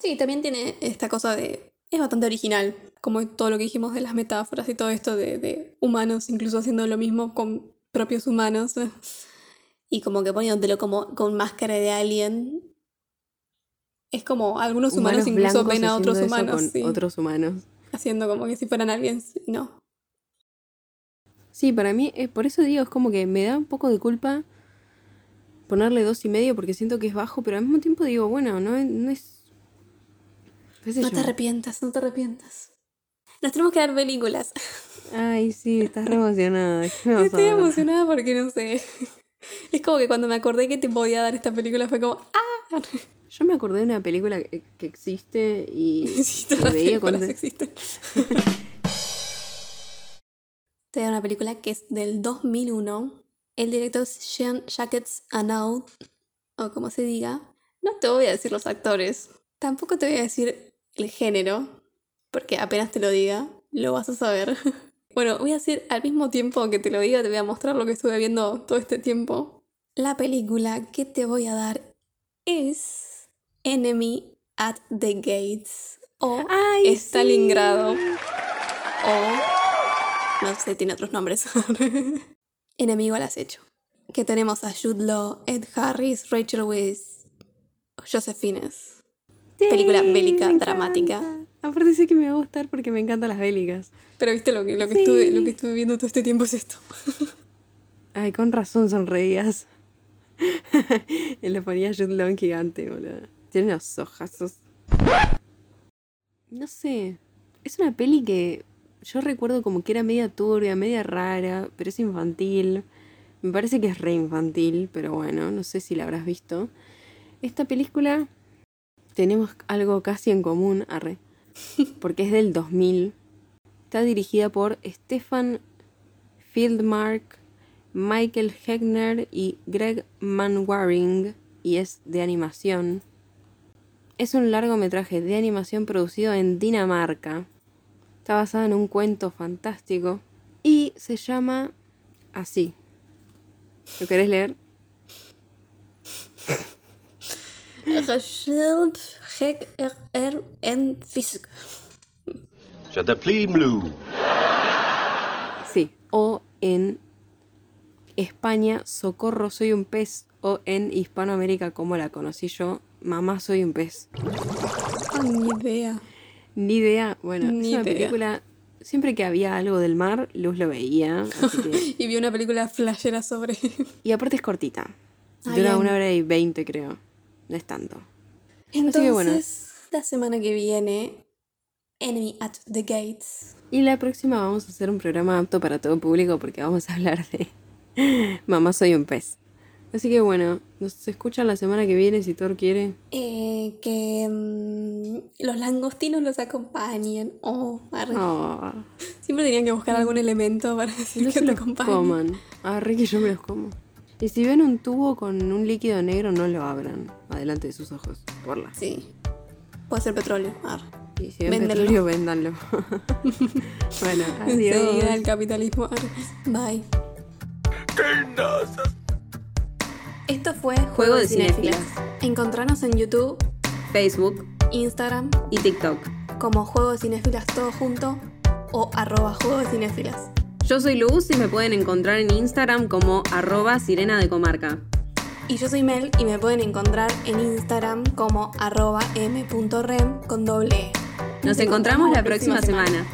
Sí, también tiene esta cosa de... Es bastante original, como todo lo que dijimos de las metáforas y todo esto de, de humanos, incluso haciendo lo mismo con propios humanos. Y como que poniéndotelo como con máscara de alien. Es como algunos humanos, incluso ven a otros humanos, sí, otros humanos. haciendo como que si fueran aliens. No. Sí, para mí, eh, por eso digo, es como que me da un poco de culpa ponerle dos y medio porque siento que es bajo, pero al mismo tiempo digo, bueno, no, es- no es... No yo. te arrepientas, no te arrepientas. Nos tenemos que dar películas. Ay, sí, estás re emocionada. ¿Qué me vas a Estoy emocionada porque no sé. Es como que cuando me acordé que te podía dar esta película fue como, ¡ah! Yo me acordé de una película que, que existe y, Sí, todas las veía películas cuando... existen. Dar una película que es del 2001. El director es Jean Jacques Annaud, o como se diga. No te voy a decir los actores. Tampoco te voy a decir el género, porque apenas te lo diga, lo vas a saber. Bueno, voy a decir al mismo tiempo que te lo diga, te voy a mostrar lo que estuve viendo todo este tiempo. La película que te voy a dar es Enemy at the Gates o Ay, Stalingrado o no sé, tiene otros nombres. Enemigo al acecho. Que tenemos a Jude Law, Ed Harris, Rachel Weisz, Joseph Fiennes. Película Sí, bélica, dramática. Aparte sé que me va a gustar porque me encantan las bélicas. Pero viste lo que, lo que, Sí. estuve, lo que estuve viendo todo este tiempo es esto. Ay, con razón sonreías. y le ponía Jude Law en gigante, boludo. Tiene unos ojazos. No sé. Es una peli que yo recuerdo como que era media turbia, media rara, pero es infantil. Me parece que es re infantil, pero bueno, no sé si la habrás visto. Esta película tenemos algo casi en común, arre, porque es del 2000. Está dirigida por Stefan Fieldmark, Michael Hegner y Greg Manwaring y es de animación. Es un largometraje de animación producido en Dinamarca. Está basada en un cuento fantástico y se llama así. ¿Lo querés leer? Er er en Fisk. Blue. Sí. O en España, Socorro soy un pez. O en Hispanoamérica, como la conocí yo, Mamá soy un pez. Ay, ni idea. Ni idea. Bueno, Ni es una idea. película. Siempre que había algo del mar, Luz lo veía. Así que... Y vi una película flashera sobre. Y aparte es cortita. Ah, Dura bien. una hora y veinte, creo. No es tanto. Entonces, que bueno. la semana que viene, Enemy at the Gates. Y la próxima vamos a hacer un programa apto para todo público porque vamos a hablar de Mamá soy un pez. Así que bueno, nos escuchan la semana que viene si Thor quiere. Eh, que mm, los langostinos los acompañen. Oh, arre. Oh, Siempre tenían que buscar algún elemento para decir no que se te los acompañen. coman. Ah, re que yo me los como. Y si ven un tubo con un líquido negro, no lo abran. Adelante de sus ojos. Porla. Sí. Puede ser petróleo. Arre. Y si ven Véndanlo. petróleo, véndanlo. bueno, Enseguida adiós. el capitalismo. Arre. Bye. Esto fue Juego de Cinéfilas. Encontranos en YouTube, Facebook Instagram, y TikTok. como Juego de Cinéfilas todo junto o arroba Juego de Cinéfilas. Yo soy Luz y me pueden encontrar en Instagram como arroba sirena de comarca. Y yo soy Mel y me pueden encontrar en Instagram como arroba m.rem con doble E. Nos encontramos la próxima semana.